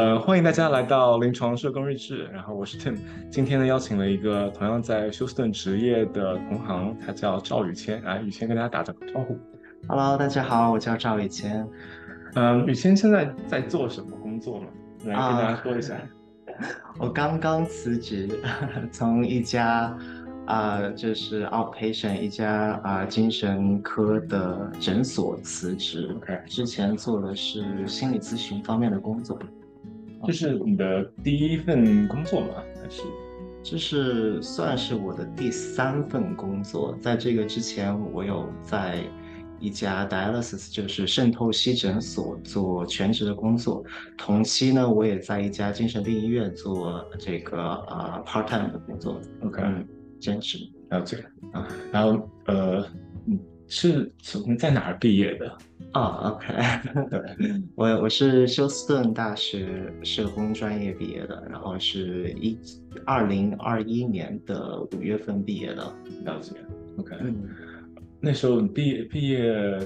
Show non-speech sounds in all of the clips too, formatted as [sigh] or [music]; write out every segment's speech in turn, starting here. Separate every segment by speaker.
Speaker 1: 呃，欢迎大家来到临床社工日志。然后我是 Tim，今天呢邀请了一个同样在休斯顿职业的同行，他叫赵宇谦。来，宇谦跟大家打个招呼。
Speaker 2: Hello，大家好，我叫赵宇谦。
Speaker 1: 嗯，宇谦现在在做什么工作呢？来跟大家说一下。
Speaker 2: 我刚刚辞职，从一家。啊，就是 outpatient 一家啊精神科的诊所辞职。
Speaker 1: OK，
Speaker 2: 之前做的是心理咨询方面的工作。
Speaker 1: 这是你的第一份工作吗？还是？
Speaker 2: 这是算是我的第三份工作。在这个之前，我有在一家 dialysis 就是渗透析诊所做全职的工作。同期呢，我也在一家精神病医院做这个啊 part time 的工作。
Speaker 1: OK。
Speaker 2: 兼职
Speaker 1: 了解啊，然后呃，你是从在哪儿毕业的
Speaker 2: 啊？OK，[laughs] 对，我我是休斯顿大学社工专业毕业的，然后是一二零二一年的五月份毕业的。
Speaker 1: 了解，OK，那时候你毕业毕业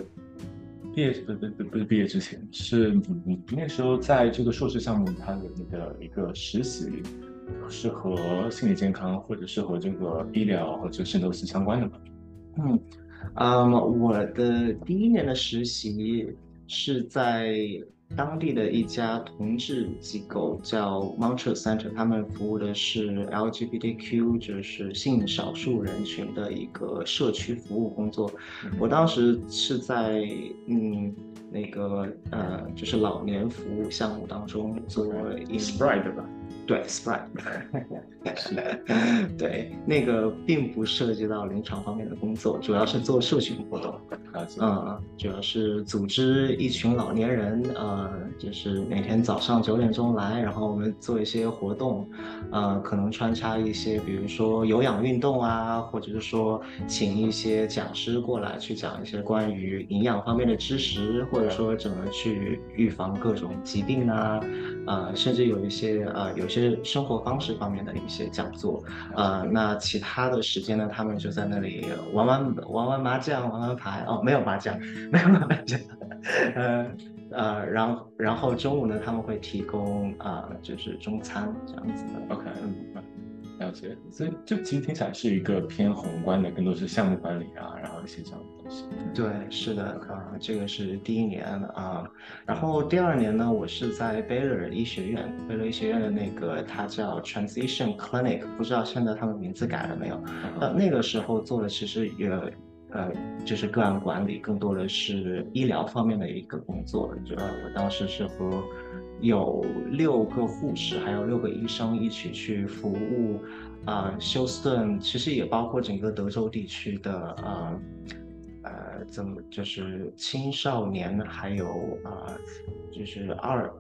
Speaker 1: 毕业不不不不是毕业之前，是你你那时候在这个硕士项目，它的那个一个实习。是和心理健康或者是和这个医疗或者渗透系相关的吗？
Speaker 2: 嗯，嗯，我的第一年的实习是在当地的一家同志机构，叫 Montreal Center，他们服务的是 LGBTQ，就是性少数人群的一个社区服务工作。我当时是在嗯那个呃就是老年服务项目当中做
Speaker 1: inspire 吧。
Speaker 2: 对，Sprite，[laughs] 对，那个并不涉及到临床方面的工作，主要是做社群活动。嗯，主要是组织一群老年人，呃，就是每天早上九点钟来，然后我们做一些活动，呃，可能穿插一些，比如说有氧运动啊，或者是说请一些讲师过来去讲一些关于营养方面的知识，或者说怎么去预防各种疾病啊。呃，甚至有一些呃，有些生活方式方面的一些讲座，呃，那其他的时间呢，他们就在那里玩玩玩玩麻将，玩玩牌。哦，没有麻将，没有麻将，呃呃，然后然后中午呢，他们会提供啊，就是中餐这样子的
Speaker 1: ，OK，嗯。了解，所以就其实听起来是一个偏宏观的，更多是项目管理啊，然后一些这样
Speaker 2: 对，是的，啊，这个是第一年啊，然后第二年呢，我是在 Baylor 医学院，Baylor 医学院的那个，它叫 Transition Clinic，不知道现在他们名字改了没有？呃，那个时候做的其实也，呃，就是个案管理，更多的是医疗方面的一个工作。主要我当时是和有六个护士，还有六个医生一起去服务，啊，休斯顿其实也包括整个德州地区的，呃，呃，怎么就是青少年，还有啊，就是二，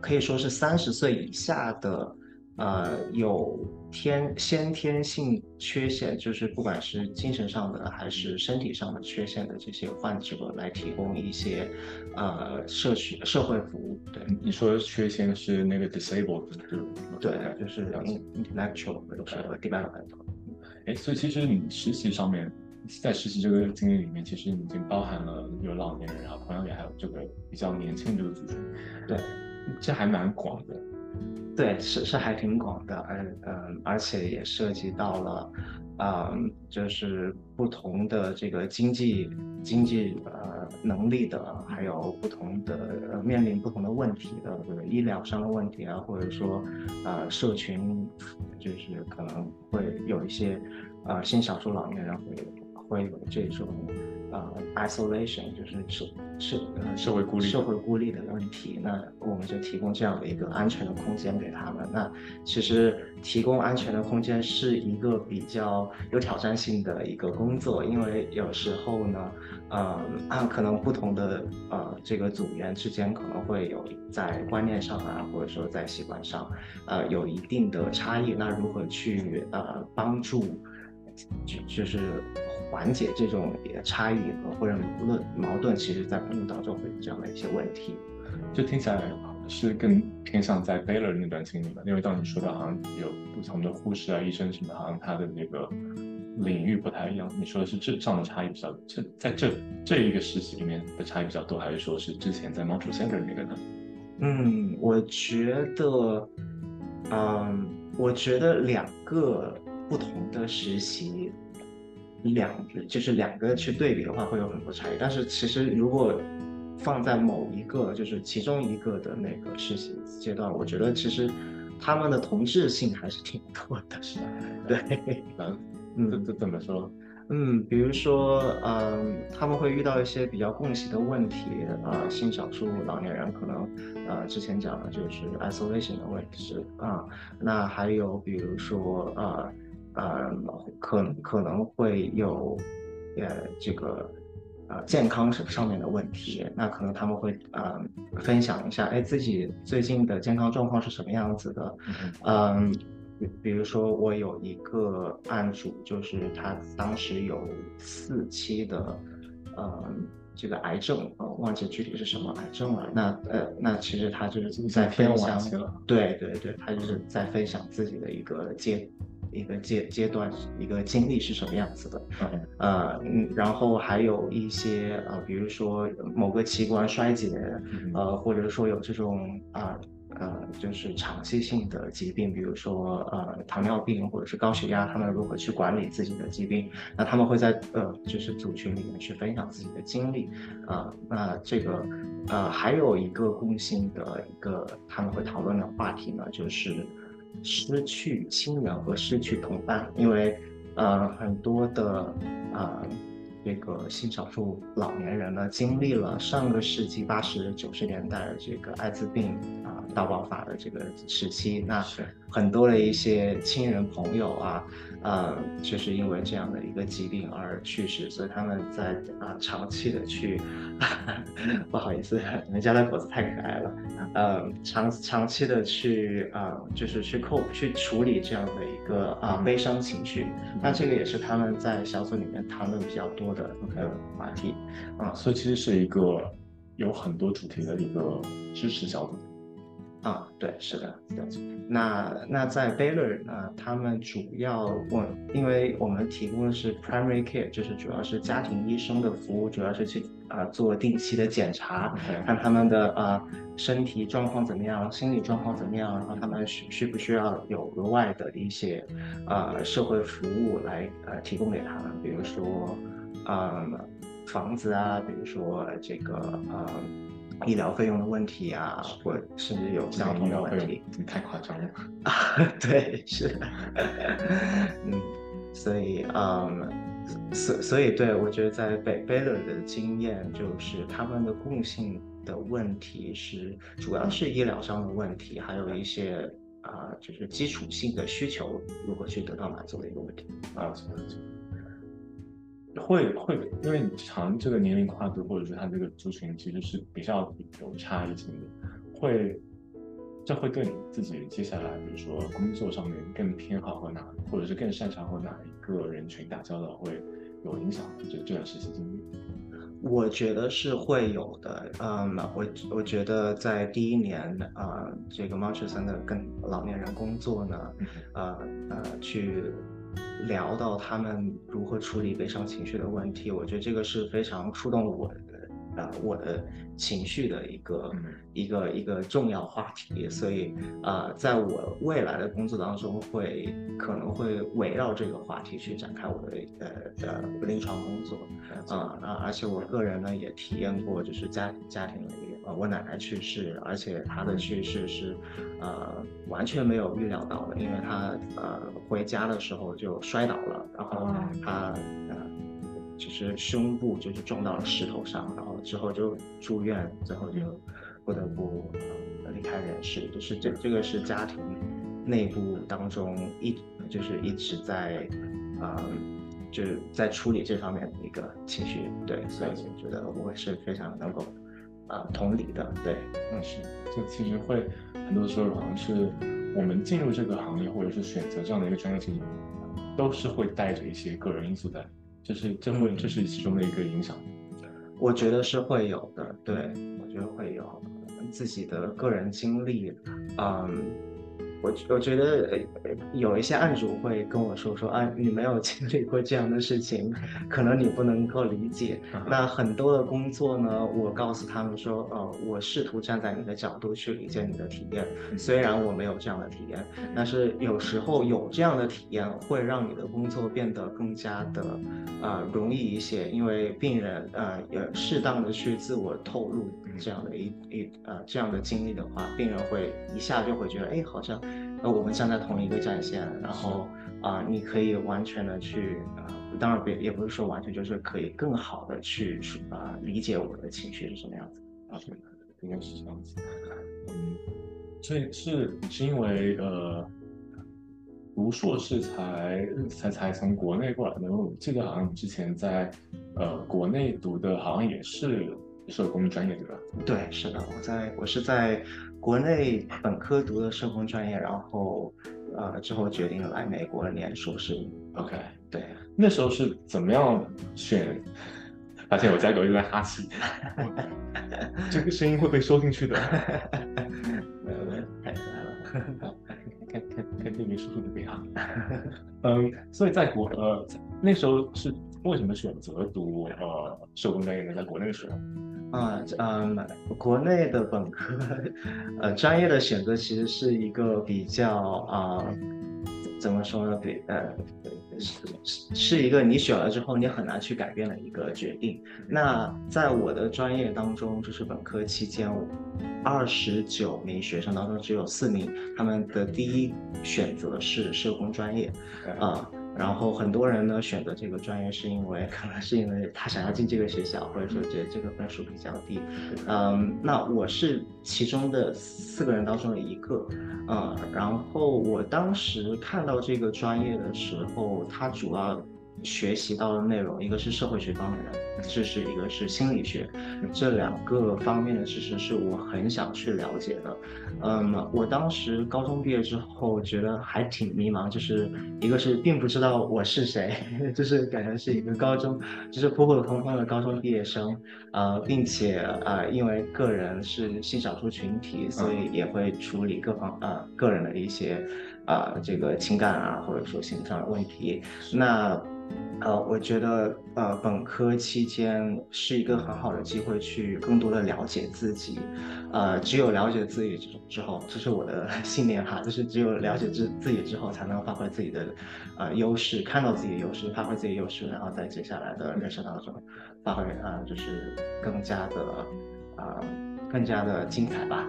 Speaker 2: 可以说是三十岁以下的。呃，有天先天性缺陷，就是不管是精神上的还是身体上的缺陷的这些患者，来提供一些呃社区社会服务。对，
Speaker 1: 你说缺陷是那个 disabled，
Speaker 2: 对，就是 intellectual 或者是 development。
Speaker 1: 哎，所以其实你实习上面，在实习这个经历里面，其实已经包含了有老年人，然后同样也还有这个比较年轻这个族群。
Speaker 2: 对，
Speaker 1: 这还蛮广的。
Speaker 2: 对，是是还挺广的，而嗯，而且也涉及到了，嗯，就是不同的这个经济经济呃能力的，还有不同的面临不同的问题的，这个医疗上的问题啊，或者说呃社群，就是可能会有一些呃新少数老年人会会有这种。呃，isolation 就是社社呃
Speaker 1: 社会孤立
Speaker 2: 社会孤立的问题，那我们就提供这样的一个安全的空间给他们。那其实提供安全的空间是一个比较有挑战性的一个工作，因为有时候呢，呃，可能不同的呃这个组员之间可能会有在观念上啊，或者说在习惯上，呃，有一定的差异。那如何去呃帮助，就就是。缓解这种差异和或者矛盾，矛盾其实在工作当中会有这样的一些问题，
Speaker 1: 就听起来是更偏向在 Baylor 那段经历吧，因为当你说的好像有不同的护士啊、医生什么，好像他的那个领域不太一样。你说的是这上的差异比较，这在这这一个实习里面的差异比较多，还是说是之前在 Montreal Center 那个呢？
Speaker 2: 嗯，我觉得，嗯，我觉得两个不同的实习，两就是两个去对比的话，会有很多差异。但是其实如果放在某一个就是其中一个的那个实习阶段，我觉得其实他们的同质性还是挺多的。
Speaker 1: 是吧，
Speaker 2: 对，
Speaker 1: 嗯，这这怎么说？
Speaker 2: 嗯，比如说，嗯，他们会遇到一些比较共性的问题，啊，性少数老年人可能，呃，之前讲的就是 isolation 的问题，啊，那还有比如说，呃，呃，可可能会有，呃，这个，呃，健康上上面的问题，那可能他们会，呃，分享一下，哎，自己最近的健康状况是什么样子的，嗯。比比如说，我有一个案主，就是他当时有四期的，嗯，这个癌症，呃，忘记具体是什么癌症了。那呃，那其实他就是在分享，对对对，他就是在分享自己的一个阶一个阶阶段一个经历是什么样子的，呃，嗯，然后还有一些呃，比如说某个器官衰竭，呃，或者说有这种啊。呃，就是长期性的疾病，比如说呃糖尿病或者是高血压，他们如何去管理自己的疾病？那他们会在呃就是组群里面去分享自己的经历，啊，那这个呃还有一个共性的一个他们会讨论的话题呢，就是失去亲人和失去同伴，因为呃很多的啊。这个性少数老年人呢，经历了上个世纪八十九十年代的这个艾滋病啊大爆发的这个时期，那很多的一些亲人朋友啊。呃，就是因为这样的一个疾病而去世，所以他们在啊长期的去，[laughs] 不好意思，你们家的狗子太可爱了，呃，长长期的去啊，就是去扣去处理这样的一个啊悲伤情绪，那这个也是他们在小组里面谈论比较多的一个话题，
Speaker 1: 啊，所以其实是一个有很多主题的一个支持小组。
Speaker 2: 啊，对，是的，那那在 Baylor 呢，他们主要我，因为我们提供的是 primary care，就是主要是家庭医生的服务，主要是去啊做定期的检查，看他们的啊身体状况怎么样，心理状况怎么样，然后他们需需不需要有额外的一些啊社会服务来呃提供给他们，比如说啊房子啊，比如说这个啊。医疗费用的问题啊，或甚至有交通的问题，
Speaker 1: 太夸张了
Speaker 2: 啊！[laughs] 对，是的，嗯，所以，嗯，所所以，对我觉得在贝贝勒的经验，就是他们的共性的问题是，主要是医疗上的问题，还有一些啊，就是基础性的需求如何去得到满足的一个问题
Speaker 1: 啊。会会，因为你长这个年龄跨度，或者说他这个族群其实是比较有差异性的，会这会对你自己接下来，比如说工作上面更偏好和哪，或者是更擅长和哪一个人群打交道会有影响就。这这段实习经历，
Speaker 2: 我觉得是会有的。嗯，我我觉得在第一年啊，这个猫舍森的跟老年人工作呢，呃呃去。聊到他们如何处理悲伤情绪的问题，我觉得这个是非常触动我的，啊，我的情绪的一个一个一个重要话题。所以啊，在我未来的工作当中，会可能会围绕这个话题去展开我的呃呃临床工作啊啊，而且我个人呢也体验过，就是家家庭里。呃，我奶奶去世，而且她的去世是，呃，完全没有预料到的，因为她呃回家的时候就摔倒了，然后她呃就是胸部就是撞到了石头上，然后之后就住院，最后就不得不呃离开人世，就是这这个是家庭内部当中一就是一直在呃就是在处理这方面的一个情绪，对，所以我觉得我是非常能够。啊，同理的，对，
Speaker 1: 那，是，就其实会很多时候好像是我们进入这个行业，或者是选择这样的一个专业进行，都是会带着一些个人因素在，就是这会这是其中的一个影响。
Speaker 2: 我觉得是会有的，对，我觉得会有。自己的个人经历，嗯，我我觉得有一些案主会跟我说说啊，你没有经历过这样的事情，[laughs] 可能你不能够理解。那很多的工作呢，我告诉他们说，呃，我试图站在你的角度去理解你的体验，虽然我没有这样的体验，但是有时候有这样的体验会让你的工作变得更加的呃容易一些，因为病人呃也适当的去自我透露这样的一一呃这样的经历的话，病人会一下就会觉得，哎，好像。那我们站在同一个战线，然后啊，你可以完全的去啊，当然别也不是说完全，就是可以更好的去啊理解我的情绪是什么样子啊，
Speaker 1: 应该是这样子。嗯，所以是是因为呃读硕士才才才从国内过来的，我记得好像之前在呃国内读的好像也是社工专业对吧？
Speaker 2: 对，是的，我在我是在。国内本科读的社工专业，然后呃之后决定来美国念硕士。
Speaker 1: OK，
Speaker 2: 对，
Speaker 1: 那时候是怎么样选？发现我家狗一直在哈气，[laughs] 这个声音会被收进去的。
Speaker 2: 没 [laughs] 有没有，太可爱了。
Speaker 1: 看看看电影叔叔的背啊。嗯，所以在国呃那时候是为什么选择读呃社工专业呢？在国内的时候。
Speaker 2: 啊，嗯，国内的本科，呃，专业的选择其实是一个比较啊，怎么说呢？比呃，是是一个你选了之后你很难去改变的一个决定。那在我的专业当中，就是本科期间，二十九名学生当中只有四名，他们的第一选择是社工专业，啊。然后很多人呢选择这个专业，是因为可能是因为他想要进这个学校，或者说觉得这个分数比较低。嗯，那我是其中的四个人当中的一个。嗯，然后我当时看到这个专业的时候，它主要。学习到的内容，一个是社会学方面的知识，一个是心理学，这两个方面的知识是我很想去了解的。嗯，我当时高中毕业之后，觉得还挺迷茫，就是一个是并不知道我是谁，[laughs] 就是感觉是一个高中，就是普普通通的高中毕业生，呃，并且呃，因为个人是性少数群体，所以也会处理各方呃个人的一些啊这个情感啊，或者说心理上的问题，那。呃，我觉得呃，本科期间是一个很好的机会，去更多的了解自己。呃，只有了解自己之之后，这是我的 [laughs] 信念哈，就是只有了解自自己之后，才能发挥自己的呃优势，看到自己的优势，发挥自己优势，然后在接下来的人生当中发挥啊，就是更加的啊，更加的精彩吧。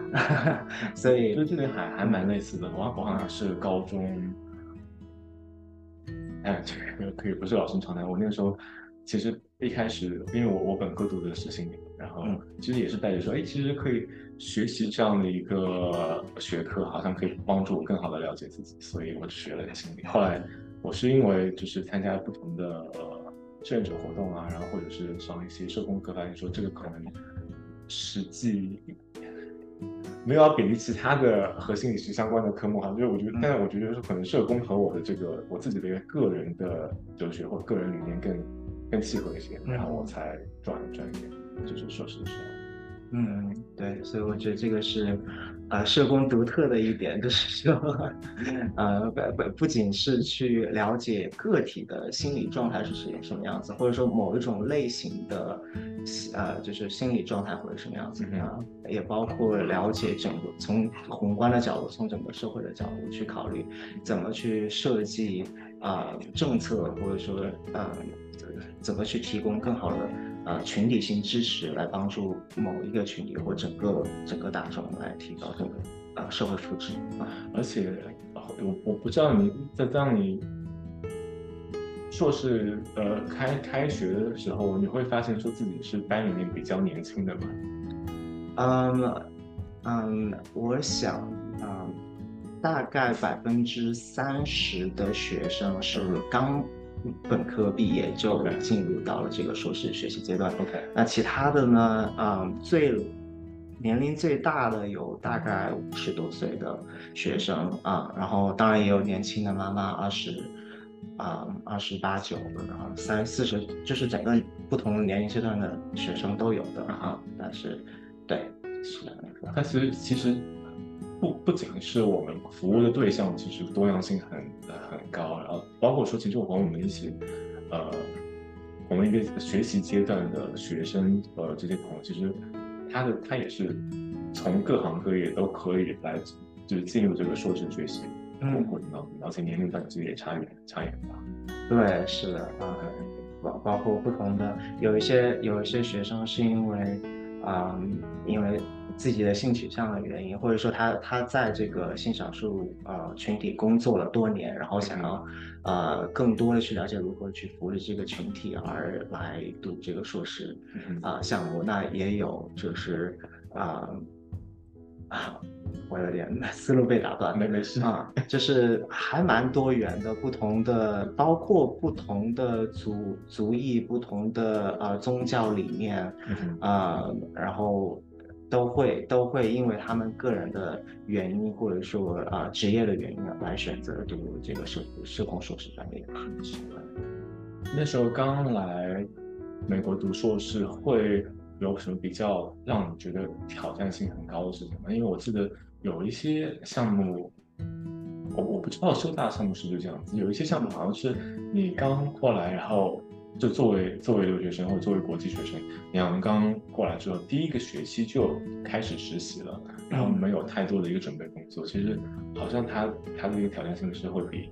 Speaker 2: [laughs] 所以，
Speaker 1: 就这个还还蛮类似的，我我好像是高中。哎，这个可以不是老生常谈。我那个时候其实一开始，因为我我本科读的是心理，然后其实也是带着说，哎，其实可以学习这样的一个学科，好像可以帮助我更好的了解自己，所以我学了心理。后来我是因为就是参加不同的呃志愿者活动啊，然后或者是上一些社工课，发现说这个可能实际。没有要贬低其他的和心理学相关的科目哈，就是我觉得，但是我觉得是可能社工和我的这个我自己的一个个人的哲学或个人理念更更契合一些，然后我才转专业，就是硕士的时候。
Speaker 2: 嗯，对，所以我觉得这个是，呃，社工独特的一点，就是说，[laughs] 呃，不不不仅是去了解个体的心理状态是什什么样子，或者说某一种类型的，呃，就是心理状态或者什么样子啊，也包括了解整个从宏观的角度，从整个社会的角度去考虑，怎么去设计啊政策，或者说，呃，怎么去提供更好的。呃，群体性支持来帮助某一个群体或整个整个大众来提高这个呃社会福祉啊。
Speaker 1: 而且，我我不知道你在当你硕士呃开开学的时候，你会发现说自己是班里面比较年轻的吗？
Speaker 2: 嗯嗯，我想嗯，大概百分之三十的学生是刚。本科毕业就进入到了这个硕士学习阶段。
Speaker 1: OK，
Speaker 2: 那其他的呢？嗯，最年龄最大的有大概五十多岁的学生啊，然后当然也有年轻的妈妈，二十啊二十八九的，然后三四十，就是整个不同的年龄阶段的学生都有的啊。但是，对，是的，
Speaker 1: 但是其实不不仅是我们服务的对象，其实多样性很很高，包括说，其实我和我们一起，呃，我们一个学习阶段的学生，呃，这些朋友，其实他的他也是从各行各业都可以来，就是进入这个硕士学习过程当中，而且年龄段其实也差远差远大。
Speaker 2: 对，是的啊，包包括不同的，有一些有一些学生是因为，啊，因为。自己的性取向的原因，或者说他他在这个性少数呃群体工作了多年，然后想要呃更多的去了解如何去服务这个群体而来读这个硕士啊项目，那也有就是啊啊，我有点思路被打断，
Speaker 1: 没没事
Speaker 2: 啊，就是还蛮多元的，不同的包括不同的族族裔、不同的呃宗教理念啊，然后。都会都会因为他们个人的原因，或者说啊职业的原因来选择读这个社社工硕士专业。
Speaker 1: 那时候刚来美国读硕士，会有什么比较让你觉得挑战性很高的事情吗？因为我记得有一些项目，我我不知道修大项目是不是这样子，有一些项目好像是你刚过来，然后。就作为作为留学生或者作为国际学生，你们刚过来之后，第一个学期就开始实习了，然后没有太多的一个准备工作，其实好像他他的一个挑战性是会比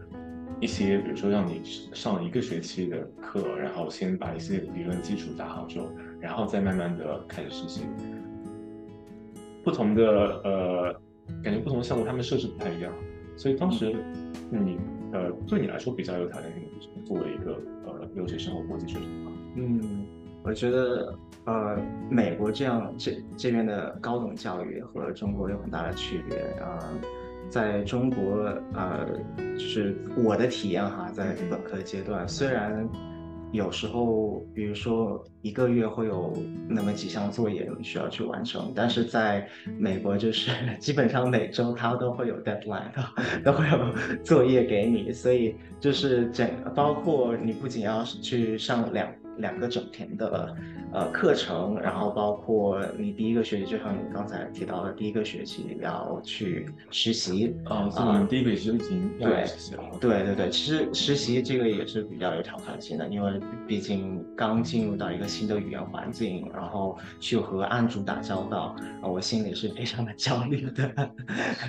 Speaker 1: 一些，比如说让你上一个学期的课，然后先把一些理论基础打好之后，然后再慢慢的开始实习。不同的呃，感觉不同的项目他们设置不太一样，所以当时你呃对你来说比较有挑战性的是作为一个。留学生活国际学生
Speaker 2: 嗯，我觉得呃，美国这样这这边的高等教育和中国有很大的区别啊。在中国呃，就是我的体验哈，在本科阶段虽然。有时候，比如说一个月会有那么几项作业需要去完成，但是在美国就是 [laughs] 基本上每周他都会有 deadline，[laughs] 都会有作业给你，所以就是整包括你不仅要去上两。两个整天的呃课程，然后包括你第一个学期，就像你刚才提到的，第一个学期要去实习
Speaker 1: 啊，啊，第一个学期已经
Speaker 2: 对对对对，其实实习这个也是比较有挑战性的，因为毕竟刚进入到一个新的语言环境，然后去和案主打交道，我心里是非常的焦虑的。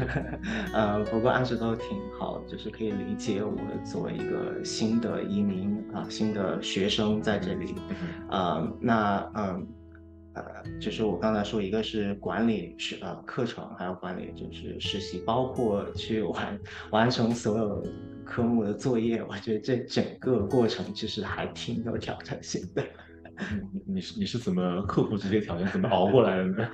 Speaker 2: [laughs] 呃，不过案主都挺好，就是可以理解我作为一个新的移民啊，新的学生在这。里，呃，那嗯，呃，就是我刚才说，一个是管理是呃课程，还有管理就是实习，包括去完完成所有科目的作业，我觉得这整个过程其实还挺有挑战性的。
Speaker 1: 你你是你是怎么克服这些挑战，怎么熬过来的呢？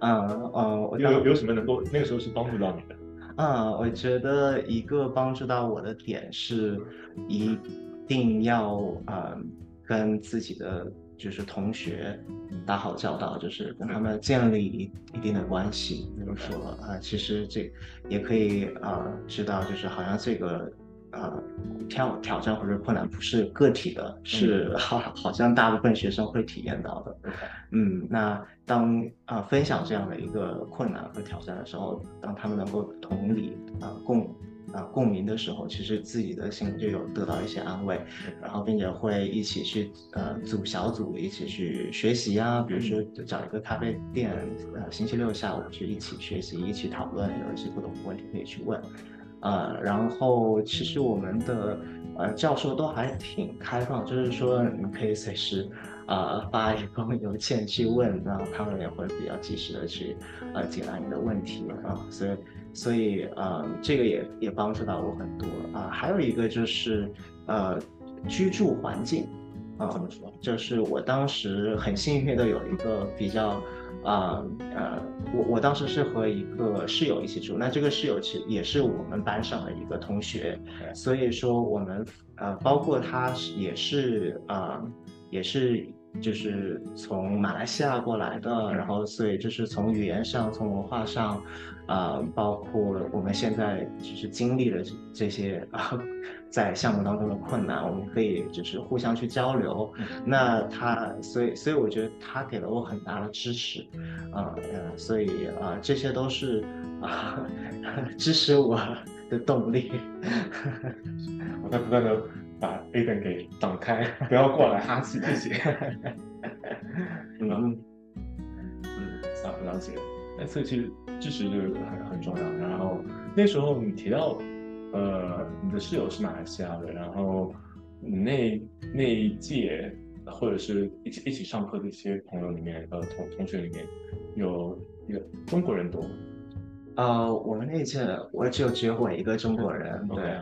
Speaker 2: 嗯 [laughs] 嗯，
Speaker 1: 有有什么能够那个时候是帮助到你的？
Speaker 2: 嗯，我觉得一个帮助到我的点是，一定要嗯。跟自己的就是同学打好交道，就是跟他们建立一一定的关系。比如说啊，其实这也可以啊知道，就是好像这个呃挑挑战或者困难不是个体的，是好好像大部分学生会体验到的。嗯，那当啊分享这样的一个困难和挑战的时候，当他们能够同理啊共。啊，共鸣的时候，其实自己的心就有得到一些安慰，然后并且会一起去呃组小组一起去学习啊，比如说找一个咖啡店，呃星期六下午去一起学习，一起讨论，有一些不懂的问题可以去问，呃，然后其实我们的呃教授都还挺开放，就是说你可以随时呃发一封邮件去问，然后他们也会比较及时的去呃解答你的问题啊，所以。所以，呃，这个也也帮助到我很多啊。还有一个就是，呃，居住环境啊，怎么说？就是我当时很幸运的有一个比较，啊呃，我我当时是和一个室友一起住，那这个室友其实也是我们班上的一个同学，所以说我们呃，包括他也是啊，也是。就是从马来西亚过来的，然后所以就是从语言上、从文化上，啊，包括我们现在就是经历了这些啊，在项目当中的困难，我们可以就是互相去交流。那他，所以所以我觉得他给了我很大的支持，啊呃，所以啊，这些都是啊 [laughs] 支持我的动力。[laughs]
Speaker 1: 我在不断的。把 A 灯给挡开，[laughs] 不要过来哈气这些。嗯嗯，嗯，了解。那所以其实支持这个很很重要。然后那时候你提到，呃，你的室友是马来西亚的，然后你那那一届或者是一起一起上课的一些朋友里面，呃，同同学里面有一个中国人多吗？
Speaker 2: 呃，我们那一届我只有只有我一个中国人，对。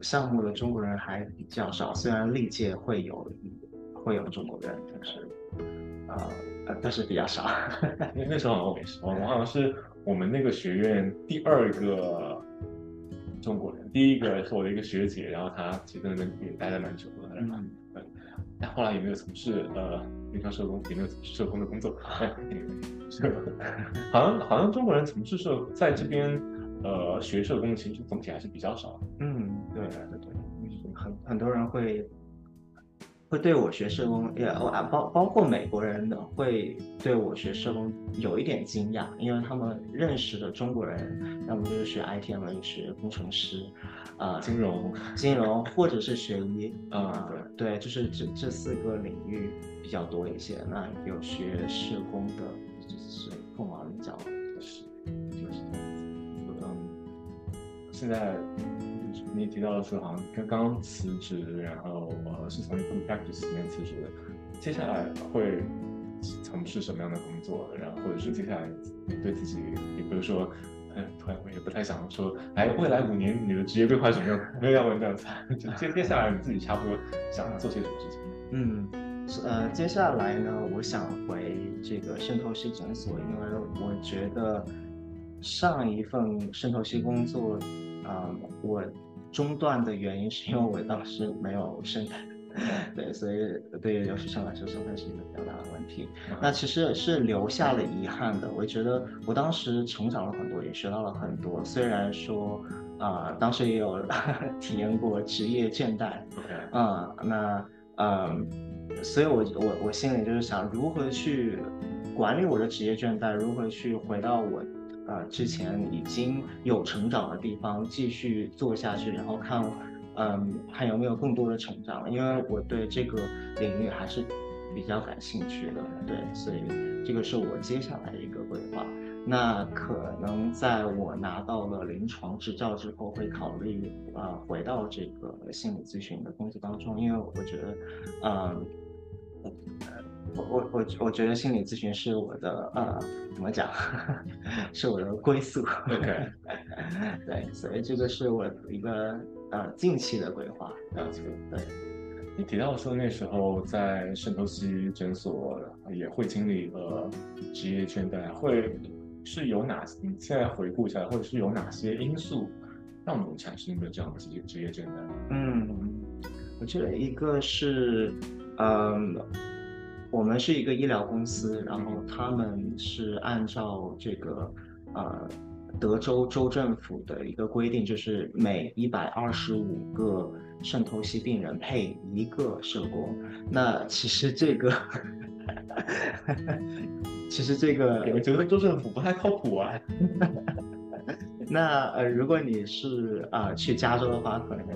Speaker 2: 项目的中国人还比较少，虽然历届会有会有中国人，但是呃呃，但是比较少。[laughs]
Speaker 1: 那那时候好像我也是，我好像是我们那个学院第二个中国人，第一个是我的一个学姐，然后她其实在那边也待了蛮久的，然后但后来有没有从事呃临床社工，有没有从事社工的工作。[laughs] [laughs] 是，好像好像中国人从事社在这边。呃，学社工其实总体还是比较少。
Speaker 2: 嗯，对对对，很很多人会会对我学社工，也包包括美国人的会对我学社工有一点惊讶，因为他们认识的中国人，要么就是学 IT，要么就是工程师，啊，
Speaker 1: 金融，
Speaker 2: 金融或者是学医，[laughs] 啊，对对，就是这这四个领域比较多一些。那有学社工的，就是凤毛麟角
Speaker 1: 现在你提到的说，好像刚刚辞职，然后呃是从 practice 里面辞职的。接下来会从事什么样的工作？然后或者是接下来你对自己，也不是说，嗯，突然我也不太想说，哎，未来五年你的职业规划什么样？没有要问这样子。接接下来你自己差不多想做些什么事情？
Speaker 2: 嗯，呃，接下来呢，我想回这个渗透式诊所，因为我觉得上一份渗透系工作。啊，我中断的原因是因为我当时没有生产，[laughs] 对，所以对于留学生来说，生产是一个比较大的问题。那其实是留下了遗憾的。我觉得我当时成长了很多，也学到了很多。虽然说啊，当时也有 [laughs] 体验过职业倦怠，啊，那嗯，所以我我我心里就是想，如何去管理我的职业倦怠，如何去回到我。呃，之前已经有成长的地方，继续做下去，然后看，嗯，还有没有更多的成长？因为我对这个领域还是比较感兴趣的，对，所以这个是我接下来一个规划。那可能在我拿到了临床执照之后，会考虑呃，回到这个心理咨询的工作当中，因为我觉得，嗯。我我我我觉得心理咨询是我的呃怎么讲，[laughs] 是我的归宿。
Speaker 1: OK，[laughs]
Speaker 2: 对，所以这个是我一个呃近期的规划。
Speaker 1: 了解。
Speaker 2: 对，
Speaker 1: 你提到说那时候在圣托西诊所也会经历呃职业倦怠，会是有哪？你现在回顾一下，或者是有哪些因素让你产生的这样的职业职业倦怠？
Speaker 2: 嗯，我觉得一个是嗯。我们是一个医疗公司，然后他们是按照这个，呃，德州州政府的一个规定，就是每一百二十五个肾透析病人配一个社工。那其实这个，[laughs] 其实这个，
Speaker 1: 我觉得州政府不太靠谱啊。
Speaker 2: 那呃，如果你是啊去加州的话，可能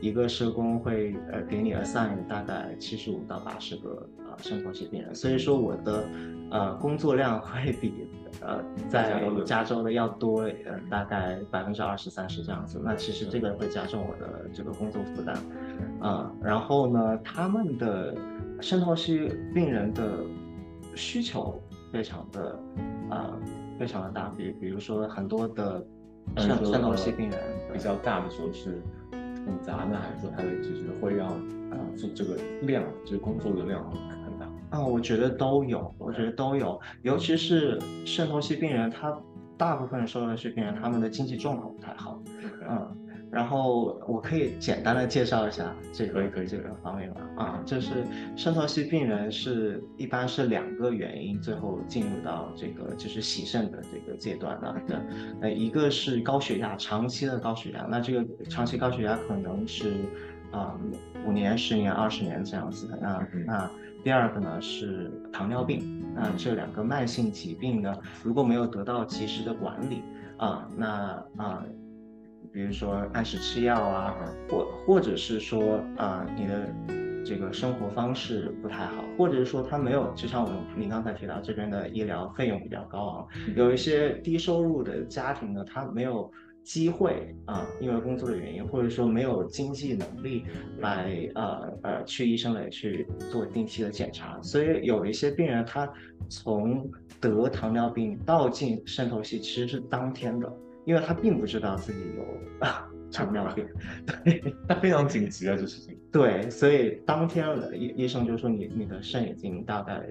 Speaker 2: 一个社工会呃给你 assign 大概七十五到八十个啊生活期病人，所以说我的呃工作量会比呃在加州的要多呃大概百分之二十三十这样子。那其实这个会加重我的这个工作负担啊。然后呢，他们的肾透析病人的需求非常的啊非常的大，比比如说很多的。像肾透析病人
Speaker 1: 比较大的时候是很杂呢，还是说他的就是会让啊做这个量，就是工作的量很大
Speaker 2: 啊？我觉得都有，我觉得都有，尤其是肾透析病人，他大部分受透析病人他们的经济状况不太好，嗯，然后我可以简单的介绍一下这个
Speaker 1: 可以可以
Speaker 2: 这个方面吧？啊，就是肾透析病人是一般是两个原因，最后进入到这个就是洗肾的这个阶段了。的，呃，一个是高血压，长期的高血压，那这个长期高血压可能是啊五年、十年、二十年这样子的。那那第二个呢是糖尿病，那这两个慢性疾病呢，如果没有得到及时的管理啊，那啊。比如说按时吃药啊，或或者是说啊，你的这个生活方式不太好，或者是说他没有，就像我们你刚才提到这边的医疗费用比较高昂，有一些低收入的家庭呢，他没有机会啊，因为工作的原因，或者说没有经济能力来呃呃去医生那里去做定期的检查，所以有一些病人他从得糖尿病到进肾透析其实是当天的。因为他并不知道自己有 [laughs] 糖尿病，[laughs] 对，
Speaker 1: 他非常紧急啊，这事情。
Speaker 2: 对，所以当天医医生就说你你的肾已经大概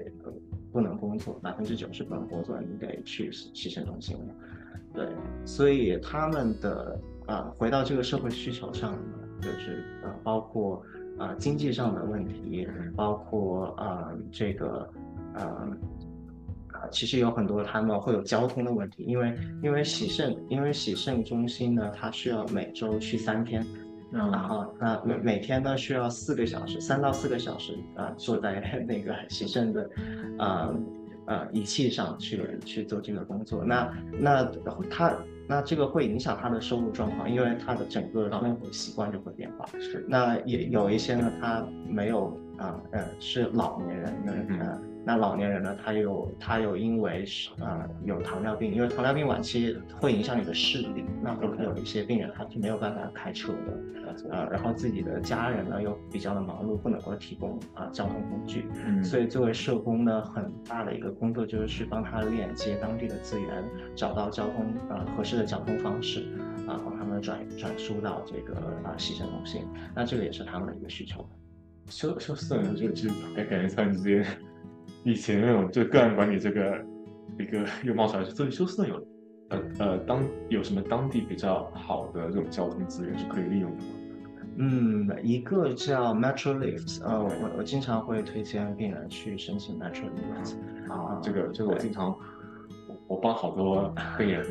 Speaker 2: 不能工作，百分之九十不能工作，你得去洗肾中心了。对，所以他们的啊，回到这个社会需求上呢，就是呃，包括啊经济上的问题，包括啊这个啊。其实有很多他们会有交通的问题，因为因为洗肾，因为洗肾中心呢，它需要每周去三天，嗯然后那每每天呢需要四个小时，三到四个小时啊，坐在 [laughs] 那个洗肾的，啊呃仪器上去去做这个工作。那那他那这个会影响他的收入状况，因为他的整个生活习惯就会变化。
Speaker 1: 是，
Speaker 2: 那也有一些呢，他没有啊呃是老年人呃。那老年人呢？他有他有因为是呃有糖尿病，因为糖尿病晚期会影响你的视力。那可能有一些病人他是没有办法开车的，呃，然后自己的家人呢又比较的忙碌，不能够提供啊交通工具。嗯，所以作为社工呢，很大的一个工作就是去帮他链接当地的资源，找到交通呃合适的交通方式，啊，帮他们转转输到这个啊洗肾中心。那这个也是他们的一个需求。
Speaker 1: 修修四年就就感感觉突然之间。以前那种就个案管理这个一个 [laughs] 又冒出来，这里休斯顿有呃呃当有什么当地比较好的这种交通资源是可以利用的吗？
Speaker 2: 嗯，一个叫 MetroLift，呃，我我经常会推荐病人去申请 MetroLift。
Speaker 1: 啊，这个这个我经常我我帮好多病人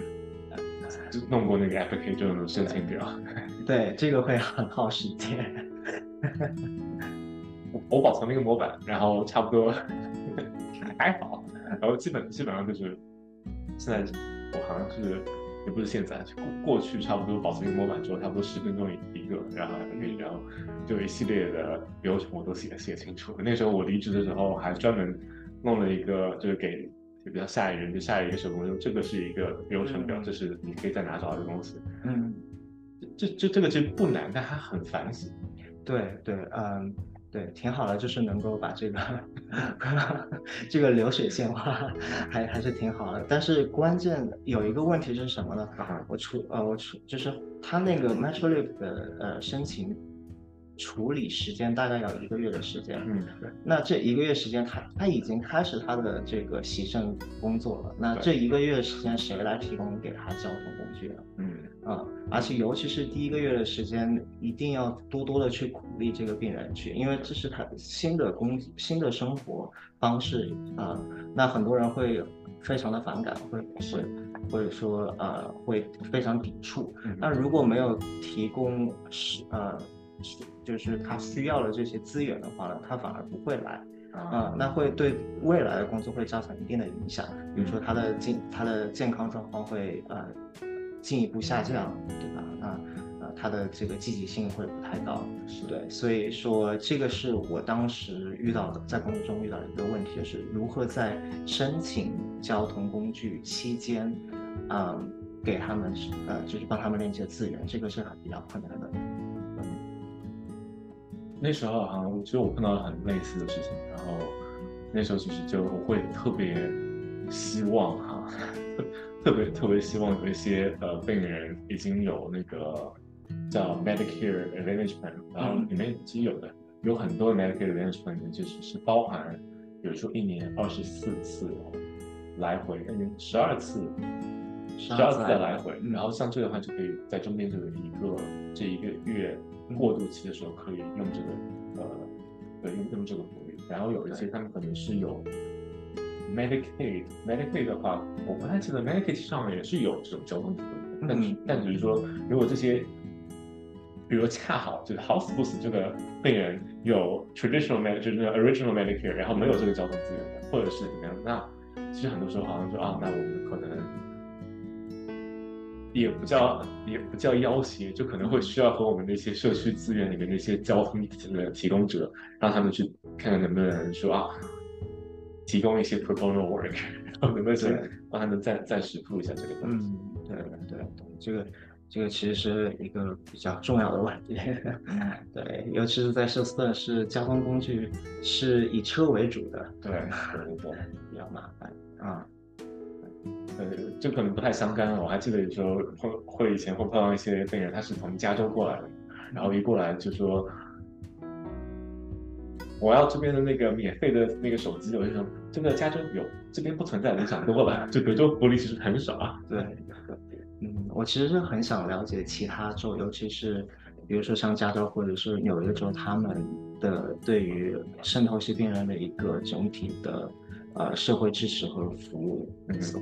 Speaker 1: 就弄过那个 application 申请表。
Speaker 2: 对，这个会很耗时间。[laughs]
Speaker 1: 我保存了一个模板，然后差不多还好，然后基本基本上就是现在我好像是也不是现在，过过去差不多保存一个模板之后，差不多十分钟一一个，然后然后就一系列的流程我都写写清楚。那时候我离职的时候还专门弄了一个，就是给就比较下一任就下一个手工，这个是一个流程表，这是你可以在哪找到的东西。嗯，这这这个其实不难，但它很繁琐。
Speaker 2: 对对，嗯。对，挺好的，就是能够把这个 [laughs] 这个流水线化，还还是挺好的。但是关键有一个问题是什么呢？我出呃，我出就是他那个 MetroLift 的呃申请处理时间大概要一个月的时间。嗯，那这一个月时间，他他已经开始他的这个行政工作了。那这一个月时间谁来提供给他交通工具呢？嗯。啊，而且尤其是第一个月的时间，一定要多多的去鼓励这个病人去，因为这是他新的工新的生活方式啊。那很多人会非常的反感，会会或者说呃会非常抵触。那如果没有提供是呃就是他需要的这些资源的话呢，他反而不会来啊。那会对未来的工作会造成一定的影响，比如说他的健他的健康状况会呃。进一步下降，对吧？那呃，他的这个积极性会不太高，对，所以说这个是我当时遇到的，在工作中遇到的一个问题，就是如何在申请交通工具期间，嗯，给他们呃，就是帮他们链接资源，这个是很比较困难的。嗯，
Speaker 1: 那时候好像其实我碰到了很类似的事情，然后那时候其实就我会特别希望哈。特别特别希望有一些呃病人已经有那个叫 Medicare Advantage Plan，然后里面其实有的有很多 Medicare Advantage Plan 里面其实是包含，比如说一年二十四次来回，一年十二次十二次的来回，然后像这个的话就可以在中间就有一个这一个月过渡期的时候可以用这个呃，对，用用这个福利。然后有一些他们可能是有 Medicaid，Medicaid 的话，我不太记得 Medicaid 上面也是有这种交通福利，但但只是说如果这些。比如恰好就是好死不死这个病人有 traditional med 就是 original Medicare，然后没有这个交通资源的，或者是怎么样，那其实很多时候好像说啊，那我们可能也不叫也不叫要挟，就可能会需要和我们那些社区资源里面那些交通的提供者，让他们去看看能不能说啊，提供一些 proposal work，然后能不能帮他们暂暂时铺一下这个东西。
Speaker 2: 嗯，对对对，这个。这个其实是一个比较重要的问题，[laughs] 对，尤其是在休斯顿，是交通工具是以车为主的，
Speaker 1: 对，对对，
Speaker 2: 比较麻烦啊。
Speaker 1: 呃，这可能不太相干。我还记得有时候会会以前会碰到一些病人，他是从加州过来的，然后一过来就说我要这边的那个免费的那个手机，我就想，真的加州有，这边不存在，你想多了，就德州福利其实很少啊。
Speaker 2: 对。嗯，我其实是很想了解其他州，尤其是比如说像加州或者是纽约州，他们的对于渗透性病人的一个整体的呃社会支持和服务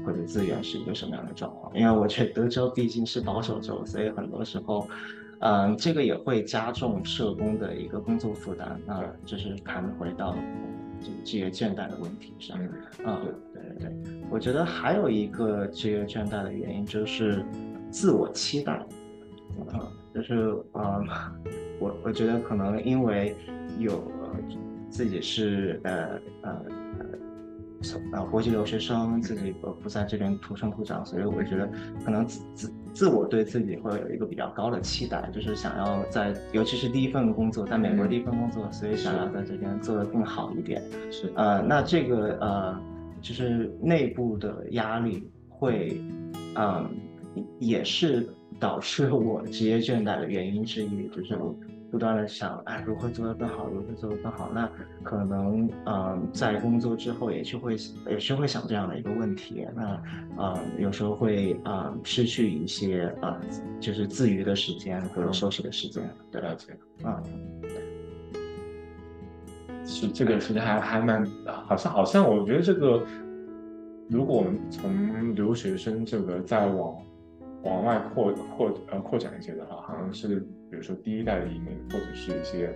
Speaker 2: 或者资源是一个什么样的状况？因为我觉得德州毕竟是保守州，所以很多时候，嗯，这个也会加重社工的一个工作负担。那就是谈回到这个职业倦怠的问题上，啊。对对对，我觉得还有一个职业倦怠的原因就是自我期待，啊，就是嗯，我我觉得可能因为有自己是呃呃呃国际留学生，自己不不在这边土生土长，所以我觉得可能自自自我对自己会有一个比较高的期待，就是想要在尤其是第一份工作，在美国第一份工作，所以想要在这边做得更好一点。
Speaker 1: 是
Speaker 2: 呃，那这个呃。就是内部的压力会，嗯，也是导致我职业倦怠的原因之一。就是不断的想，哎，如何做得更好，如何做得更好。那可能，嗯，在工作之后也是会，也是会想这样的一个问题。那，呃，有时候会，啊，失去一些，啊，就是自娱的时间或者休息的时间。
Speaker 1: 对，了解。嗯。是这个，其实还还蛮，好像好像，我觉得这个，如果我们从留学生这个再往往外扩扩呃扩展一些的话，好像是比如说第一代的移民，或者是一些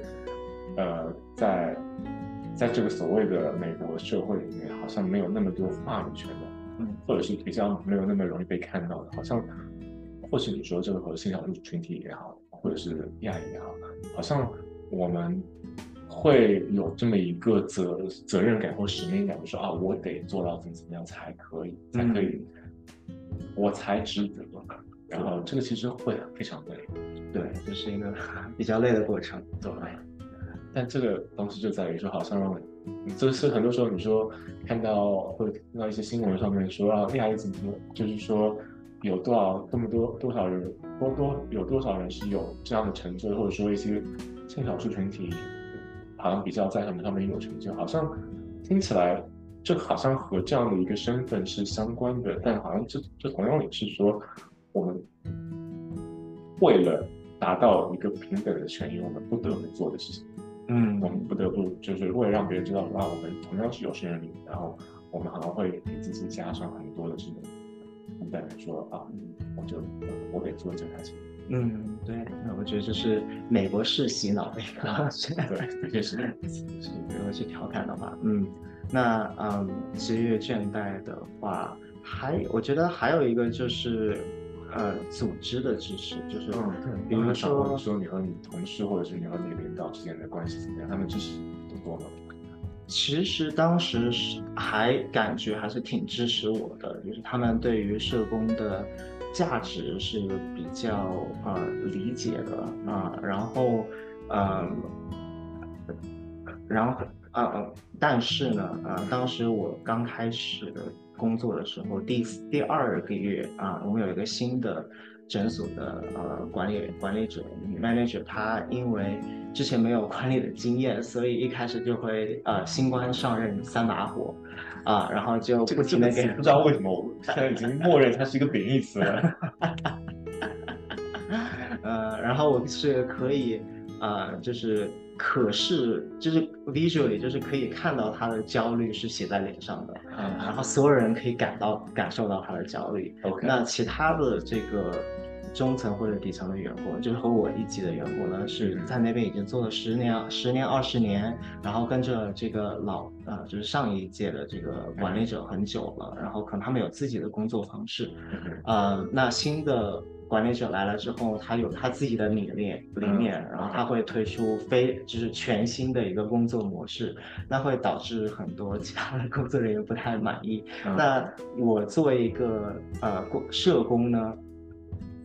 Speaker 1: 呃在在这个所谓的美国社会里面，好像没有那么多话语权的，嗯，或者是比较没有那么容易被看到的，好像或许你说这个和性少数群体也好，或者是亚裔也好，好像我们。会有这么一个责责任感或使命感，就说啊，我得做到怎么怎么样才可以，才可以，我才值得。然后这个其实会非常累，
Speaker 2: 对，这是一个 [laughs] 比较累的过程。
Speaker 1: 对。但这个东西就在于说，好像就是很多时候你说看到会看到一些新闻上面说啊，恋爱怎么就是说有多少这么多多少人多多有多少人是有这样的成就，或者说一些性少数群体。好像比较在什么上面有成就，好像听起来这好像和这样的一个身份是相关的，但好像这这同样也是说，我们为了达到一个平等的权益，我们不得不做的事情。
Speaker 2: 嗯，
Speaker 1: 我们不得不就是为了让别人知道，啊，我们同样是有生人灵，然后我们可能会给自己加上很多的这种负担，说啊，我就我得做这件事情。
Speaker 2: 嗯，对，那我觉得就是美国式洗脑的一个，
Speaker 1: 对，确实 [laughs] 是，
Speaker 2: 如果去调侃的话，嗯，那嗯，职业倦怠的话，还我觉得还有一个就是，呃，组织的支持，就是比如说
Speaker 1: 说你和你同事或者是你和你领导之间的关系怎么样，他们支持多吗？
Speaker 2: 其实当时是还感觉还是挺支持我的，就是他们对于社工的。价值是比较呃理解的啊，然后呃，然后呃，但是呢，呃，当时我刚开始工作的时候，第第二个月啊，我们有一个新的诊所的呃管理管理者 manager，他因为之前没有管理的经验，所以一开始就会呃新官上任三把火，啊，然后就不停的给
Speaker 1: 不知道为什么我现在已经默认它是一个贬义词了。[laughs]
Speaker 2: 呃，然后我是可以啊，就是可视，就是 visually，就是可以看到他的焦虑是写在脸上的，嗯，然后所有人可以感到感受到他的焦虑。
Speaker 1: OK，
Speaker 2: 那其他的这个。中层或者底层的员工，就是和我一级的员工呢，是在那边已经做了十年、十年、二十年，然后跟着这个老呃，就是上一届的这个管理者很久了，然后可能他们有自己的工作方式，呃，那新的管理者来了之后，他有他自己的理念理念，然后他会推出非就是全新的一个工作模式，那会导致很多其他的工作人员不太满意。那我作为一个呃社工呢？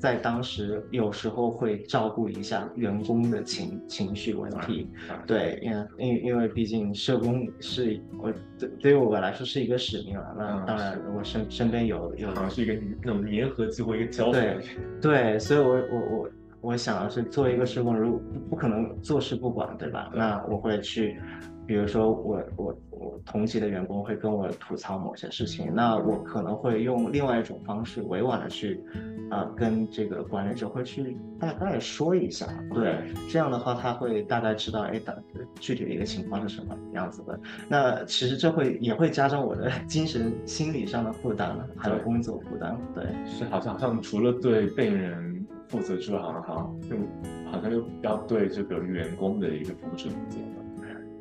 Speaker 2: 在当时，有时候会照顾一下员工的情情绪问题，对，因为因因为毕竟社工是我对对于我来说是一个使命了。那当然，我身身边有有，
Speaker 1: 是一个那种粘合剂或一个胶
Speaker 2: 水。对对，所以我我我我想的是，作为一个社工，如不可能坐视不管，对吧？那我会去。比如说我我我同级的员工会跟我吐槽某些事情，那我可能会用另外一种方式委婉的去，啊，跟这个管理者会去大概说一下，对，这样的话他会大概知道，哎，的具体的一个情况是什么样子的。那其实这会也会加重我的 [laughs] 精神心理上的负担了，还有工作负担。对，
Speaker 1: 是好像好像除了对病人负责之外，好像好像又好像又要对这个员工的一个负责。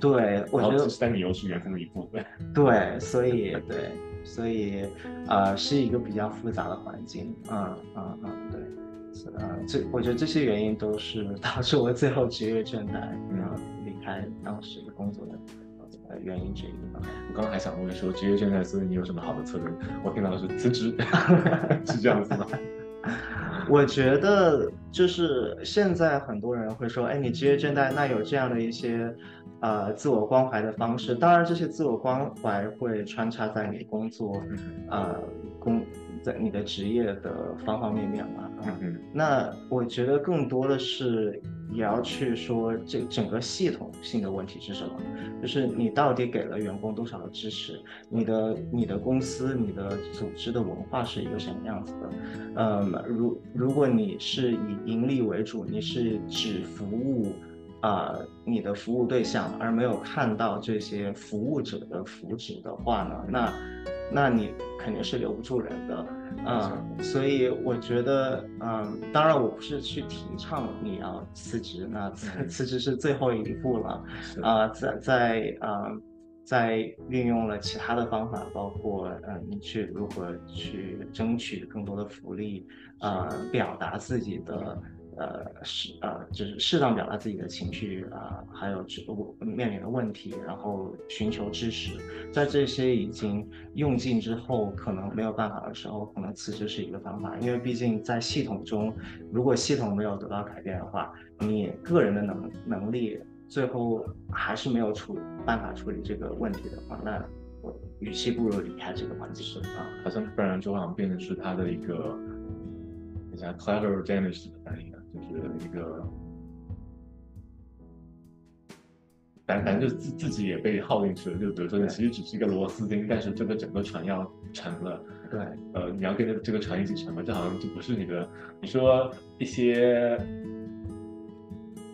Speaker 2: 对，我觉得
Speaker 1: 但你又是员工的一部分。[laughs]
Speaker 2: 对，所以对，所以呃，是一个比较复杂的环境。嗯嗯嗯，对，呃，这我觉得这些原因都是 [laughs] 导致我最后职业倦怠，然后离开当时的工作的呃原因之一。
Speaker 1: 我刚刚还想问说，职业倦怠，所以你有什么好的策略？我听到的是辞职，[laughs] 是这样子吗？
Speaker 2: 我觉得就是现在很多人会说，哎，你职业倦怠，那有这样的一些。呃，自我关怀的方式，当然这些自我关怀会穿插在你工作，呃，工在你的职业的方方面面嘛。嗯那我觉得更多的是也要去说这整个系统性的问题是什么，就是你到底给了员工多少的支持，你的你的公司你的组织的文化是一个什么样子的？嗯，如如果你是以盈利为主，你是只服务。啊，你的服务对象，而没有看到这些服务者的福祉的话呢，那，那你肯定是留不住人的，嗯，所以我觉得，嗯，当然我不是去提倡你要辞职，那辞辞职是最后一步了，啊，在在啊，在运用了其他的方法，包括嗯，你去如何去争取更多的福利，啊，表达自己的。呃，适呃，就是适当表达自己的情绪啊，还有我面临的问题，然后寻求支持。在这些已经用尽之后，可能没有办法的时候，可能辞职是一个方法。因为毕竟在系统中，如果系统没有得到改变的话，你个人的能能力最后还是没有处办法处理这个问题的话，那我与其不如离开这个环境
Speaker 1: 啊。好像不然就好像变成是他的一个，你像 collateral damage 的反应。就是一个，反反正就自自己也被耗进去了。就比如说，你其实只是一个螺丝钉，但是这个整个船要沉了。
Speaker 2: 对，
Speaker 1: 呃，你要跟着这个船一起沉嘛，这好像就不是你的。你说一些，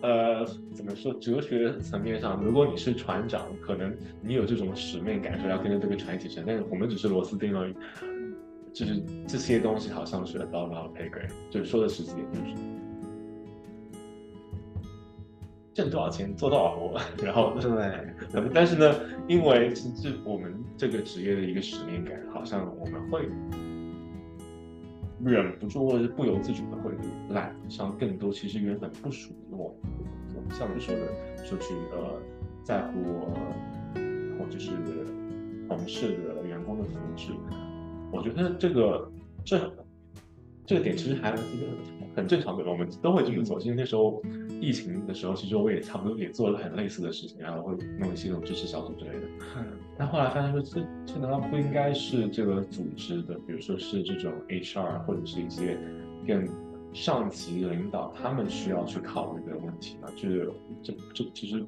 Speaker 1: 呃，怎么说？哲学层面上，如果你是船长，可能你有这种使命感，说要跟着这个船一起沉。但是我们只是螺丝钉而已。就是这些东西好像是 above our pay grade，就是说的实际点就是。挣多少钱做多少活，[laughs] 然后
Speaker 2: 对，
Speaker 1: 但是呢，因为是我们这个职业的一个使命感，好像我们会忍不住或者是不由自主的会揽上更多其实原本不属于我们，像你说的，说去呃在乎或者是同事的员工的福祉，我觉得这个这这个点其实还是一个很正常的，我们都会这么做。其实那时候。疫情的时候，其实我也差不多也做了很类似的事情，然后会弄一些那种支持小组之类的。但后来发现说，这这难道不应该是这个组织的？比如说是这种 HR 或者是一些更上级领导他们需要去考虑的问题吗？就是这这其实，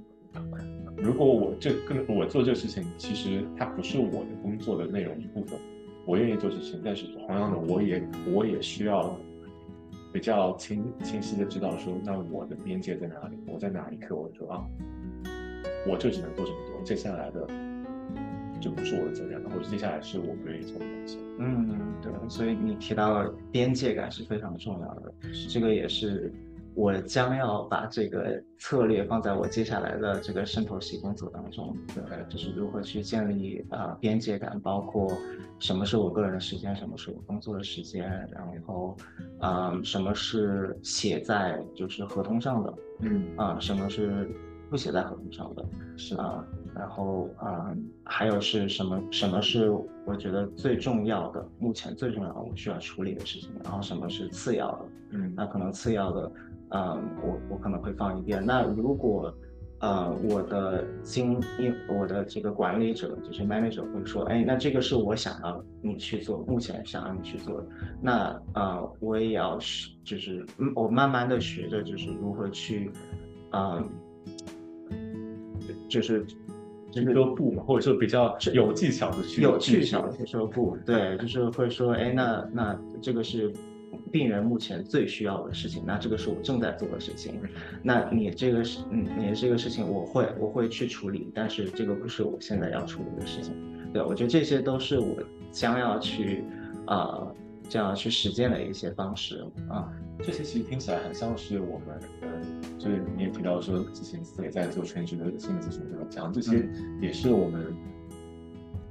Speaker 1: 如果我这跟我做这个事情，其实它不是我的工作的内容一部分，我愿意做事情，但是同样的，我也我也需要比较清清晰的知道说，那我的边界在哪里？我在哪一刻我说啊，我就只能做这么多，接下来的就不是我的责任了，或者接下来是我不愿意做的东西。
Speaker 2: 嗯，对，所以你提到边界感是非常重要的，这个也是我将要把这个策略放在我接下来的这个渗透系工作当中，呃，就是如何去建立啊边界感，包括什么是我个人的时间，什么是我工作的时间，然后啊什么是写在就是合同上的，
Speaker 1: 嗯
Speaker 2: 啊什么是不写在合同上的，
Speaker 1: 是
Speaker 2: 啊。然后啊，还有是什么？什么是我觉得最重要的？目前最重要的我需要处理的事情。然后什么是次要的？
Speaker 1: 嗯，
Speaker 2: 那可能次要的，嗯，我我可能会放一边。那如果呃我的经因我的这个管理者就是 manager 会说，哎，那这个是我想要你去做，目前想要你去做的。那呃我也要学就是我慢慢的学着就是如何去，嗯，就是。
Speaker 1: 去说不嘛，或者说比较有技巧的去
Speaker 2: 有技巧的去说不，对，就是会说，哎，那那这个是病人目前最需要的事情，那这个是我正在做的事情，那你这个事，嗯，你这个事情我会我会去处理，但是这个不是我现在要处理的事情，对，我觉得这些都是我将要去啊。将要去实践的一些方式啊，
Speaker 1: 这些其实听起来很像是我们，呃，就是你也提到说之前自己在做全职的心理咨询对吧？讲这些也是我们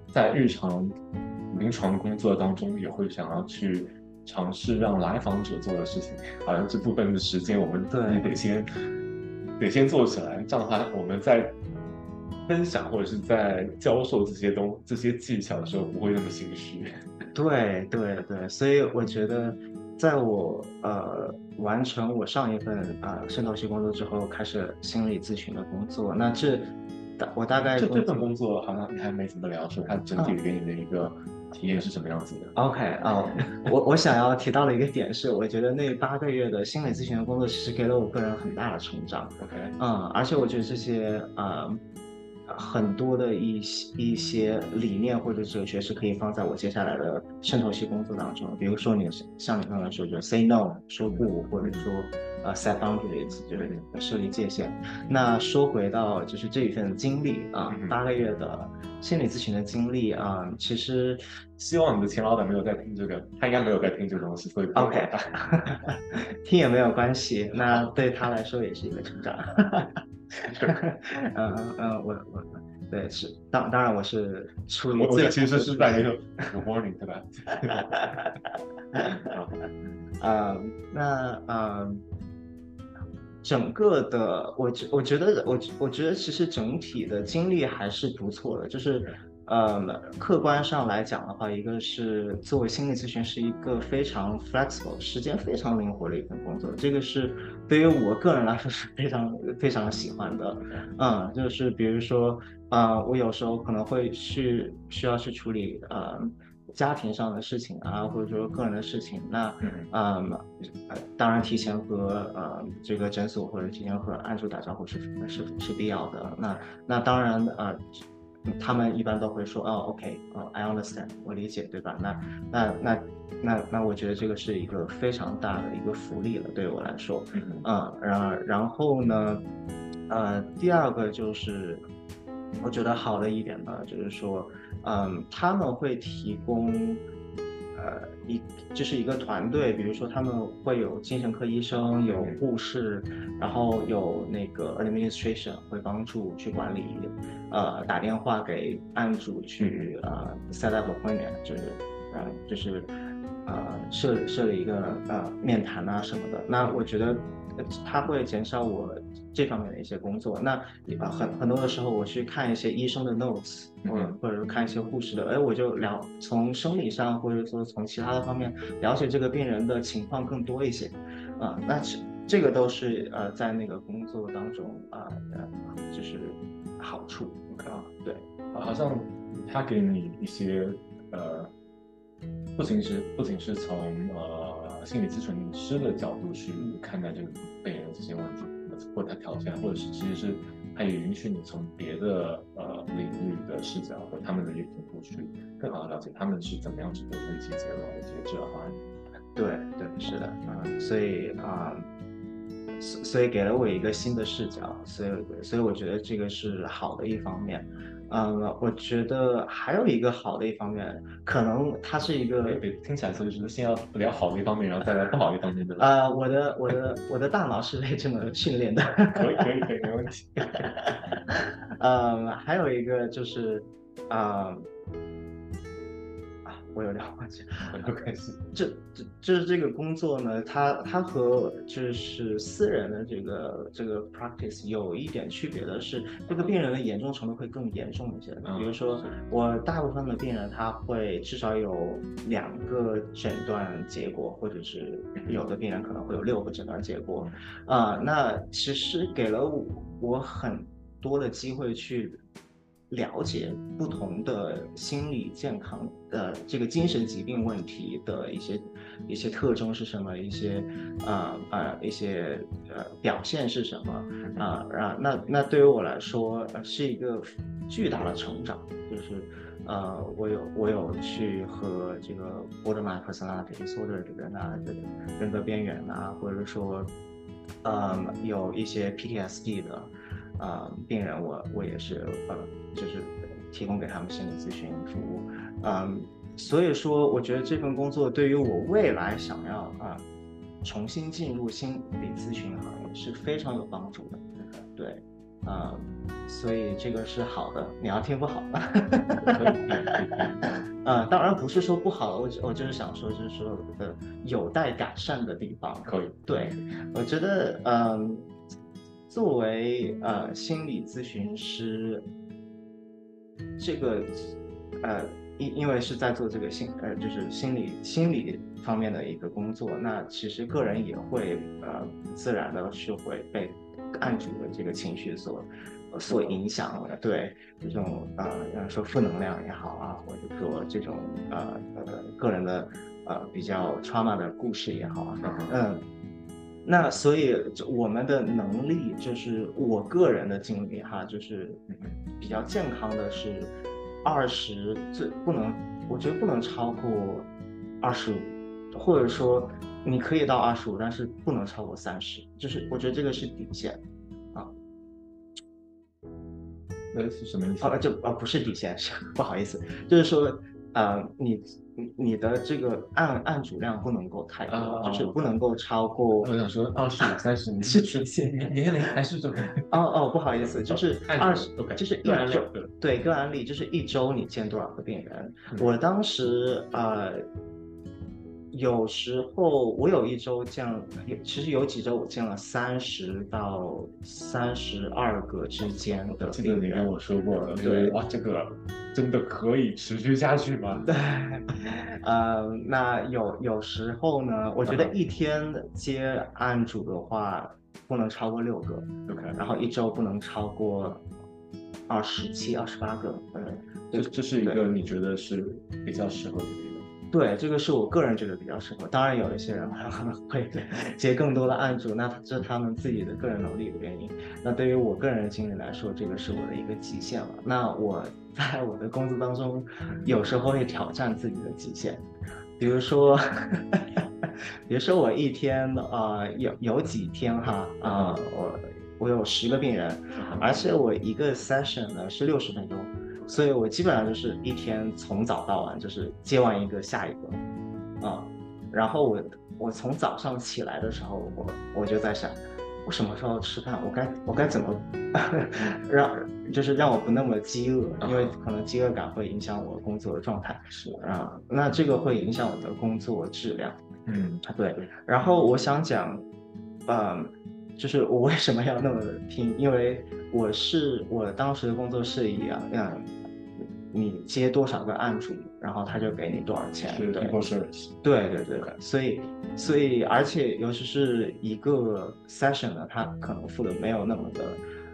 Speaker 1: 在日常临床工作当中也会想要去尝试让来访者做的事情。好像这部分的时间我们
Speaker 2: 对
Speaker 1: 得先得先做起来，这样的话我们在分享或者是在教授这些东这些技巧的时候不会那么心虚。
Speaker 2: 对对对，所以我觉得，在我呃完成我上一份啊渗透性工作之后，开始心理咨询的工作。那这大我大概
Speaker 1: 这这份工作好像你还没怎么聊，说它整体给你的一个体验是什么样子的
Speaker 2: ？OK 啊，我我想要提到的一个点是，我觉得那八个月的心理咨询的工作，其实给了我个人很大的成长。
Speaker 1: OK，
Speaker 2: 嗯，而且我觉得这些啊。很多的一些一些理念或者哲学是可以放在我接下来的渗透系工作当中。比如说，你像你刚才说，就 say no 说不，或者说呃 set boundaries 就是设立界限。那说回到就是这一份经历啊，八个月的心理咨询的经历啊，其实
Speaker 1: 希望你的前老板没有在听这个，他应该没有在听这个东西，所以
Speaker 2: OK，[laughs] 听也没有关系，那对他来说也是一个成长。[laughs] 嗯嗯，我我对是当当然我是出于
Speaker 1: 我其实是在一个 [laughs] warning 对吧？
Speaker 2: 啊那啊整个的我觉我觉得我我觉得其实整体的经历还是不错的，就是。呃，客观上来讲的话，一个是作为心理咨询是一个非常 flexible、时间非常灵活的一份工作，这个是对于我个人来说是非常非常喜欢的。嗯，就是比如说，啊，我有时候可能会去需要去处理呃家庭上的事情啊，或者说个人的事情，那嗯，当然提前和呃这个诊所或者提前和案主打招呼是是是必要的。那那当然呃。他们一般都会说，哦，OK，哦，I understand，我理解，对吧？那、那、那、那、那，我觉得这个是一个非常大的一个福利了，对我来说，嗯，然然后呢，呃，第二个就是，我觉得好的一点呢，就是说，嗯，他们会提供。呃，一就是一个团队，比如说他们会有精神科医生，有护士，然后有那个 administration 会帮助去管理，呃，打电话给案主去呃 set up appointment，就是呃就是呃设设了一个呃面谈啊什么的。那我觉得他会减少我。这方面的一些工作，那啊很很多的时候，我去看一些医生的 notes，或者或者是看一些护士的，哎，我就了从生理上或者说从其他的方面了解这个病人的情况更多一些，啊，那这这个都是呃在那个工作当中啊呃就是好处啊，对，
Speaker 1: 好像他给你一些呃，不仅是不仅是从呃。心理咨询师的角度去看待这个病人这些问题，或者他条件，或者是其实是他也允许你从别的呃领域的视角和他们的一个角度去更好的了解他们是怎么样去得出一些结论的这些治疗方案。
Speaker 2: 对对是的，嗯，所以啊。所所以给了我一个新的视角，所以所以我觉得这个是好的一方面，嗯，我觉得还有一个好的一方面，可能它是一个
Speaker 1: 听起来就是先要聊好的一方面，然后再来不好的一方面，对吧？
Speaker 2: 啊，我的我的我的大脑是被这么 [laughs] 训练的，
Speaker 1: 可以可以可以没问题。
Speaker 2: 嗯，[laughs] 还有一个就是啊。我有点忘记，
Speaker 1: 没有关系。
Speaker 2: 这这就是这个工作呢，它它和就是私人的这个这个 practice 有一点区别的是，这个病人的严重程度会更严重一些。比如说，我大部分的病人他会至少有两个诊断结果，或者是有的病人可能会有六个诊断结果。啊，那其实给了我很多的机会去。了解不同的心理健康的这个精神疾病问题的一些一些特征是什么，一些呃呃一些呃表现是什么啊啊那那对于我来说是一个巨大的成长，就是呃我有我有去和这个 borderline personality disorder 的人啊，这个人格边缘啊，或者说呃有一些 PTSD 的。啊，病人我我也是呃，就是提供给他们心理咨询服务，嗯，所以说我觉得这份工作对于我未来想要啊重新进入心理咨询行业是非常有帮助的，对，啊，所以这个是好的，你要听不好，啊，[laughs] 当然不是说不好，我我就是想说，就是说呃有待改善的地方，
Speaker 1: 可以，
Speaker 2: 对，我觉得嗯。作为呃心理咨询师，这个呃因因为是在做这个心呃就是心理心理方面的一个工作，那其实个人也会呃自然的是会被案主的这个情绪所所影响的，对这种呃说负能量也好啊，或者说这种呃呃个人的呃比较 trauma 的故事也好啊，嗯。那所以我们的能力就是我个人的经历哈，就是比较健康的是二十，最不能，我觉得不能超过二十五，或者说你可以到二十五，但是不能超过三十，就是我觉得这个是底线啊。
Speaker 1: 那是什么意思？
Speaker 2: 啊，就啊不是底线，是 [laughs] 不好意思，就是说。呃，你你的这个按按主量不能够太多，就是不能够超过。
Speaker 1: 我想说二十五 [laughs] 三十，是是限年年龄还是怎么？[laughs]
Speaker 2: 哦哦，不好意思，就是二十，就是一周，对个案例，就是一周你见多少个病人？我当时呃。有时候我有一周见了，其实有几周我见了三十到三十二个之间的记
Speaker 1: 得。你跟我说过了，对，哇，这个真的可以持续下去吗？[laughs]
Speaker 2: 对，呃，那有有时候呢，我觉得一天接案主的话不能超过六个
Speaker 1: ，OK，
Speaker 2: 然后一周不能超过二十七、二十八个，嗯，
Speaker 1: 这这是一个你觉得是比较适合的。
Speaker 2: 对，这个是我个人觉得比较适合。当然，有一些人他可能会 [laughs] 接更多的案主，那这是他们自己的个人能力的原因。那对于我个人的经历来说，这个是我的一个极限了。那我在我的工作当中，有时候会挑战自己的极限，比如说，[laughs] 比如说我一天啊，有有几天哈啊，我我有十个病人，而且我一个 session 呢是六十分钟。所以我基本上就是一天从早到晚，就是接完一个下一个，啊，然后我我从早上起来的时候，我我就在想，我什么时候吃饭？我该我该怎么 [laughs] 让就是让我不那么饥饿？因为可能饥饿感会影响我工作的状态。
Speaker 1: 是
Speaker 2: 啊，那这个会影响我的工作质量。
Speaker 1: 嗯，
Speaker 2: 对。然后我想讲，嗯，就是我为什么要那么拼？因为我是我当时的工作是一样，嗯。你接多少个案主，然后他就给你多少钱。
Speaker 1: 是
Speaker 2: 对
Speaker 1: ，service。
Speaker 2: 对对对，所以所以而且尤其是一个 session 呢，他可能付的没有那么的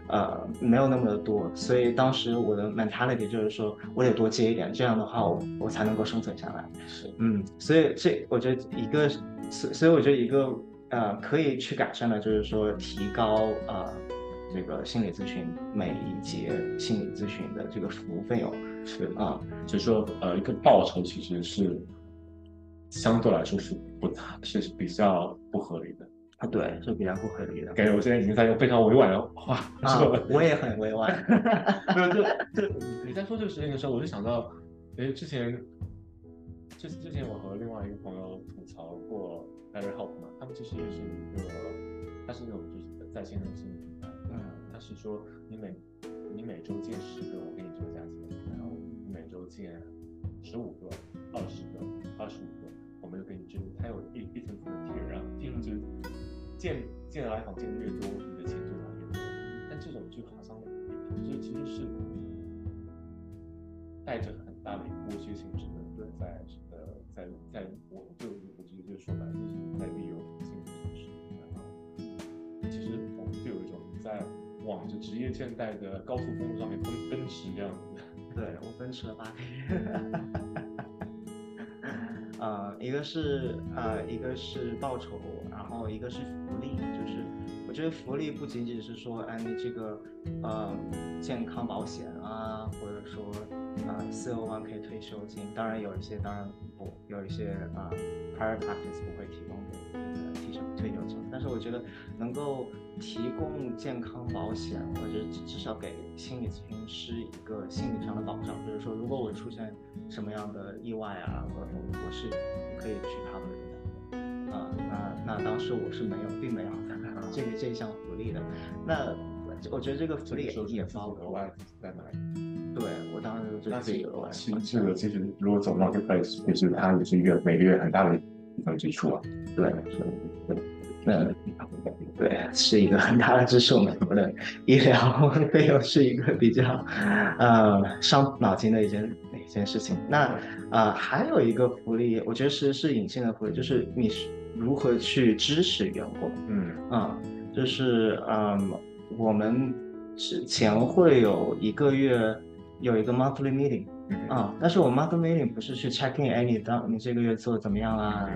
Speaker 2: 呃没有那么的多，所以当时我的 mentality 就是说我得多接一点，这样的话我我才能够生存下来。
Speaker 1: 是，
Speaker 2: 嗯，所以这我觉得一个，所所以我觉得一个呃可以去改善的，就是说提高呃这个心理咨询每一节心理咨询的这个服务费用
Speaker 1: 是
Speaker 2: 啊，
Speaker 1: 所以说呃一个报酬其实是相对来说是不大是比较不合理的。
Speaker 2: 啊，对，是比较不合理的。
Speaker 1: 感觉我现在已经在用非常委婉的话
Speaker 2: 啊
Speaker 1: 说了。，
Speaker 2: 我也很委婉。[laughs]
Speaker 1: 没有，就就你在说这个事情的时候，我就想到，哎，之前，之之前我和另外一个朋友吐槽过 BetterHelp 嘛，他们其实也是一个，他是那种就是在线的心理平台，
Speaker 2: 嗯
Speaker 1: 它是说你每你每周见十个，我给你这个价钱，你每周见十五个、二十个、二十五个，我们就给你这个，它有一一层层的贴然后 tier 就是见见来访见的越多，你的钱就拿越多。但这种就好像就其实是带着很大的剥削性质的，对，在呃在在我就我觉得就说白了，就是在利用心理知识，然后其实我们就有一种在往着职业倦怠的高速公路上面奔奔驰这样子。
Speaker 2: 对我奔驰了八个月。[laughs] 呃，一个是呃，一个是报酬，然后一个是福利，就是我觉得福利不仅仅是说，哎，你这个呃健康保险啊，或者说呃四 O one K 退休金，当然有一些当然不有一些啊、private practice 不会提供给这个提升退休金，但是我觉得能够提供健康保险，或者至至少给心理咨询师一个心理上的保障，就是说如果我出现什么样的意外啊，我我我是可以去 cover 的。啊、那那当时我是没有，并没有这个这一项福利的。那我觉得这个福利也也
Speaker 1: 自己
Speaker 2: 包括
Speaker 1: 额外，在买。
Speaker 2: 对我当时就
Speaker 1: 那
Speaker 2: 自己额外
Speaker 1: 其实这个其实如果走 marketplace，其实它也是一个每个月很大的一份支出啊。
Speaker 2: 对，是对，那对是一个很大的支出，美国的医疗费用是一个比较呃伤脑筋的一件一件事情。那呃还有一个福利，我觉得是是隐性的福利，就是你是如何去支持员工。
Speaker 1: 嗯
Speaker 2: 啊，就是嗯，我们之前会有一个月有一个 monthly meeting
Speaker 1: 嗯
Speaker 2: 啊，但是我 monthly meeting 不是去 check in，哎，你当你这个月做的怎么样啊？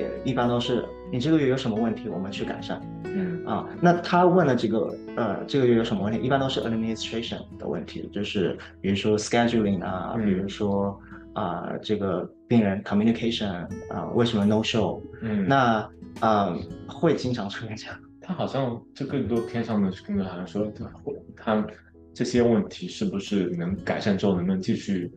Speaker 2: 也一般都是你这个月有什么问题，我们去改善
Speaker 1: 嗯
Speaker 2: 啊。那他问了这个呃这个月有什么问题，一般都是 administration 的问题，就是比如说 scheduling 啊，比如
Speaker 1: 嗯
Speaker 2: 说啊、这个病人 communication 啊，为什么 no show？
Speaker 1: 嗯，
Speaker 2: 那呃会经常出现这样。
Speaker 1: 他好像就更多偏向的是更多好像说他他这些问题是不是能改善之后能不能继续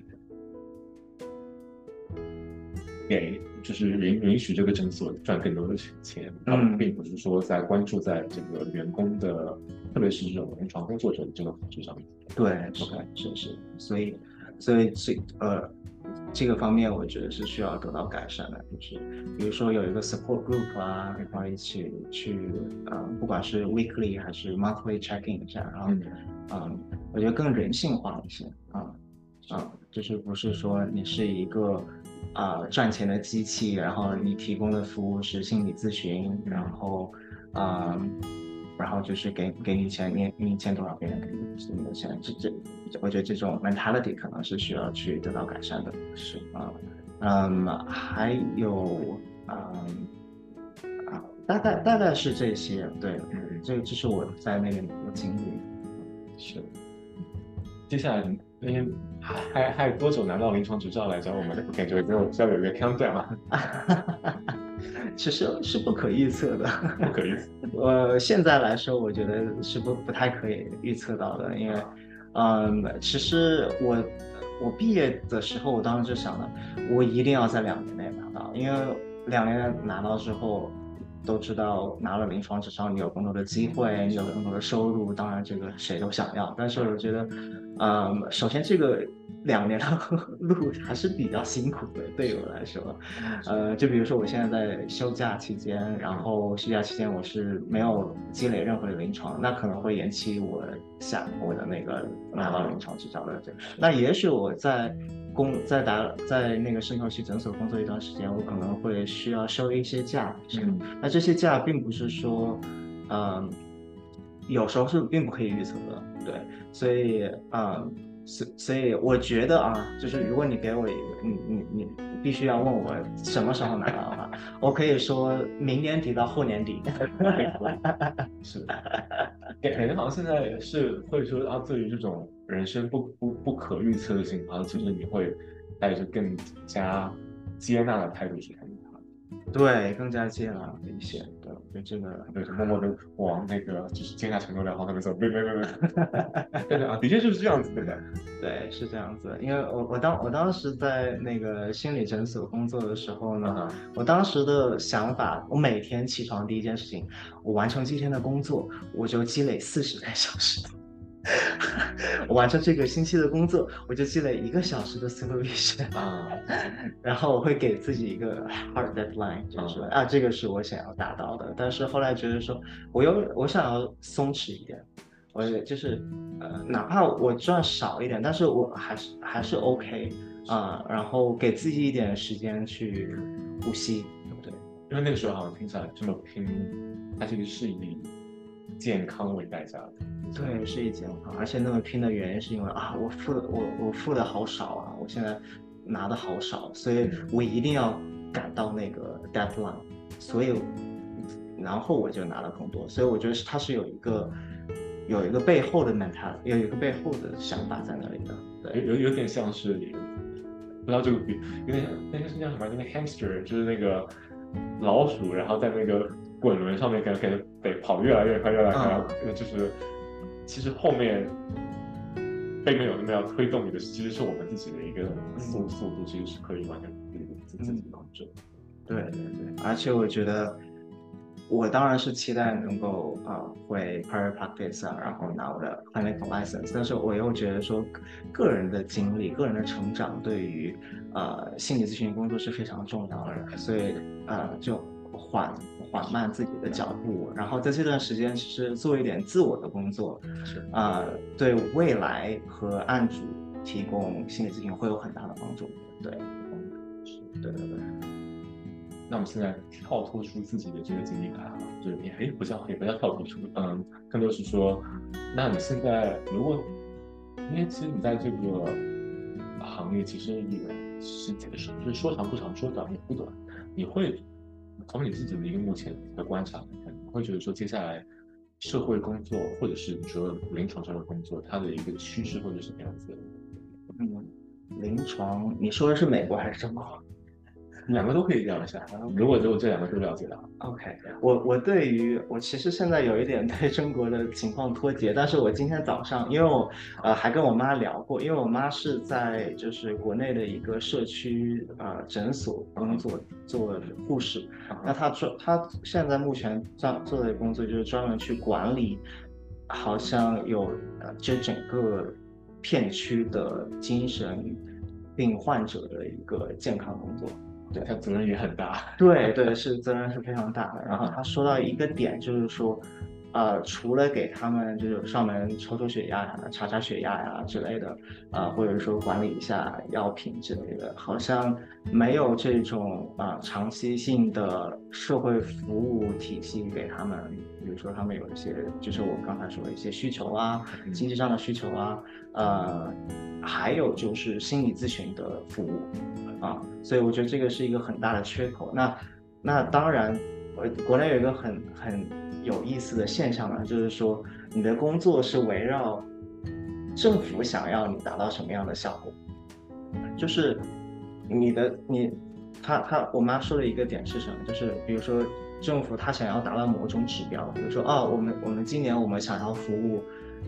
Speaker 1: 给就是允允许这个诊所赚更多的钱，他们
Speaker 2: 嗯。
Speaker 1: 并不是说在关注在这个员工的，特别是这种临床工作者的这个福祉上面。
Speaker 2: 对，OK，是是，所以所以这呃这个方面我觉得是需要得到改善的，就是比如说有一个 support group 啊，然后一起去呃不管是 weekly 还是 monthly checking 一下，然后
Speaker 1: 嗯。
Speaker 2: 嗯，我觉得更人性化一些啊啊，就是不是说你是一个啊、赚钱的机器，然后你提供的服务是心理咨询，然后啊、然后就是给给你钱，你你欠多少，别人给你多少钱，这这，我觉得这种 mentality 可能是需要去得到改善的，
Speaker 1: 是
Speaker 2: 啊，嗯，还有嗯啊，大概大概是这些，对，
Speaker 1: 嗯
Speaker 2: 这这是我在那边的经历。
Speaker 1: 是。接下来，因为还还还有多久拿到临床执照来找？我们我感觉有要有一个 countdown 啊，[laughs]
Speaker 2: 其实是不可预测的，
Speaker 1: 不可预测。[laughs]
Speaker 2: 呃，现在来说，我觉得是不不太可以预测到的，因为，嗯，其实我我毕业的时候，我当时就想了，我一定要在两年内拿到，因为两年拿到之后，都知道拿了临床执照，你有更多的机会，你有更多的收入，当然这个谁都想要，但是我觉得，嗯，首先这个两年的 [laughs] 路还是比较辛苦的，对于我来说，呃，就比如说我现在在休假期间，然后休假期间我是没有积累任何的临床，那可能会延期我下我的那个拿到临床执照的这个。那也许我在工在打在那个渗透期诊所工作一段时间，我可能会需要休一些假，
Speaker 1: 嗯
Speaker 2: 那这些假并不是说，嗯、有时候是并不可以预测的，对，所以啊，所所以我觉得啊，就是如果你给我一个，你你你必须要问我什么时候拿到的话，我可以说明年底到后年底。[laughs]
Speaker 1: 是，感感觉好像现在是会说啊，对于这种人生不不不可预测的情况，其实你会带着更加接纳的态度去看。
Speaker 2: 对，更加接纳一些。对，就这个，
Speaker 1: 对，默默的往那个就是接纳承诺良好那边走。没没没没，[laughs] 对啊，的确就是这样子，对的。
Speaker 2: 对，是这样子。因为我我当我当时在那个心理诊所工作的时候呢，我当时的想法，我每天起床第一件事情，我完成今天的工作，我就积累四十个小时。我完成这个星期的工作，我就记了一个小时的 supervision 啊，[laughs] 然后我会给自己一个 hard deadline，就是说啊，这个是我想要达到的。但是后来觉得说，我又我想要松弛一点，我就是呃，哪怕我赚少一点，但是我还是还是 OK 啊，然后给自己一点时间去呼吸，对不对？
Speaker 1: 因为那个时候好像听起来这么拼，它其实是以健康为代价的。
Speaker 2: 对，是以健康，而且那么拼的原因是因为啊，我付的我我付的好少啊，我现在拿的好少，所以我一定要赶到那个 deadline，所以然后我就拿了更多，所以我觉得是它是有一个有一个背后的 mental，有一个背后的想法在那里的，
Speaker 1: 对，有有点像是不知道这个比有点那个是叫什么？那个 hamster 就是那个老鼠，然后在那个滚轮上面感觉得跑越来越快，越来越快，就是。其实后面并没有那么要推动你的，其实是我们自己的一个速速度，其实是可以完全自自己控制。
Speaker 2: 对对对，而且我觉得，我当然是期待能够啊会 private practice 啊，然后拿我的 clinical license，但是我又觉得说，个人的经历、个人的成长对于呃心理咨询工作是非常重要的，所以呃就。缓缓慢自己的脚步，然后在这段时间其实做一点自我的工作，
Speaker 1: 是
Speaker 2: 啊，对未来和案主提供心理咨询会有很大的帮助。对，是，对对对。
Speaker 1: 那我们现在跳脱出自己的这个经历来，就是你哎，不叫也不叫跳脱出，嗯，更多是说，那你现在如果，因为其实你在这个行业其实也是是就是说长不长，说短也不短，你会。从你自己的一个目前的观察来看，你会觉得说接下来社会工作或者是你说临床上的工作，它的一个趋势会是什么样子？
Speaker 2: 嗯，临床，你说的是美国还是中国？
Speaker 1: 两个都可以聊一下，如果只有这两个都了解的话
Speaker 2: ，OK。我我对于我其实现在有一点对中国的情况脱节，但是我今天早上，因为我呃还跟我妈聊过，因为我妈是在就是国内的一个社区呃诊所工作做护士，那她专她现在目前做做的工作就是专门去管理，好像有呃这整个片区的精神病患者的一个健康工作。
Speaker 1: 对他责任也很大，
Speaker 2: 对对是责任是非常大的。然后他说到一个点，就是说，呃，除了给他们就是上门抽抽血压呀、查查血压呀之类的，啊，或者说管理一下药品之类的，好像没有这种啊长期性的社会服务体系给他们。比如说他们有一些，就是我刚才说的一些需求啊，经济上的需求啊，呃，还有就是心理咨询的服务。啊，所以我觉得这个是一个很大的缺口。那那当然，呃国内有一个很很有意思的现象呢，就是说你的工作是围绕政府想要你达到什么样的效果，就是你的你他他我妈说的一个点是什么？就是比如说政府他想要达到某种指标，比如说哦，我们我们今年我们想要服务。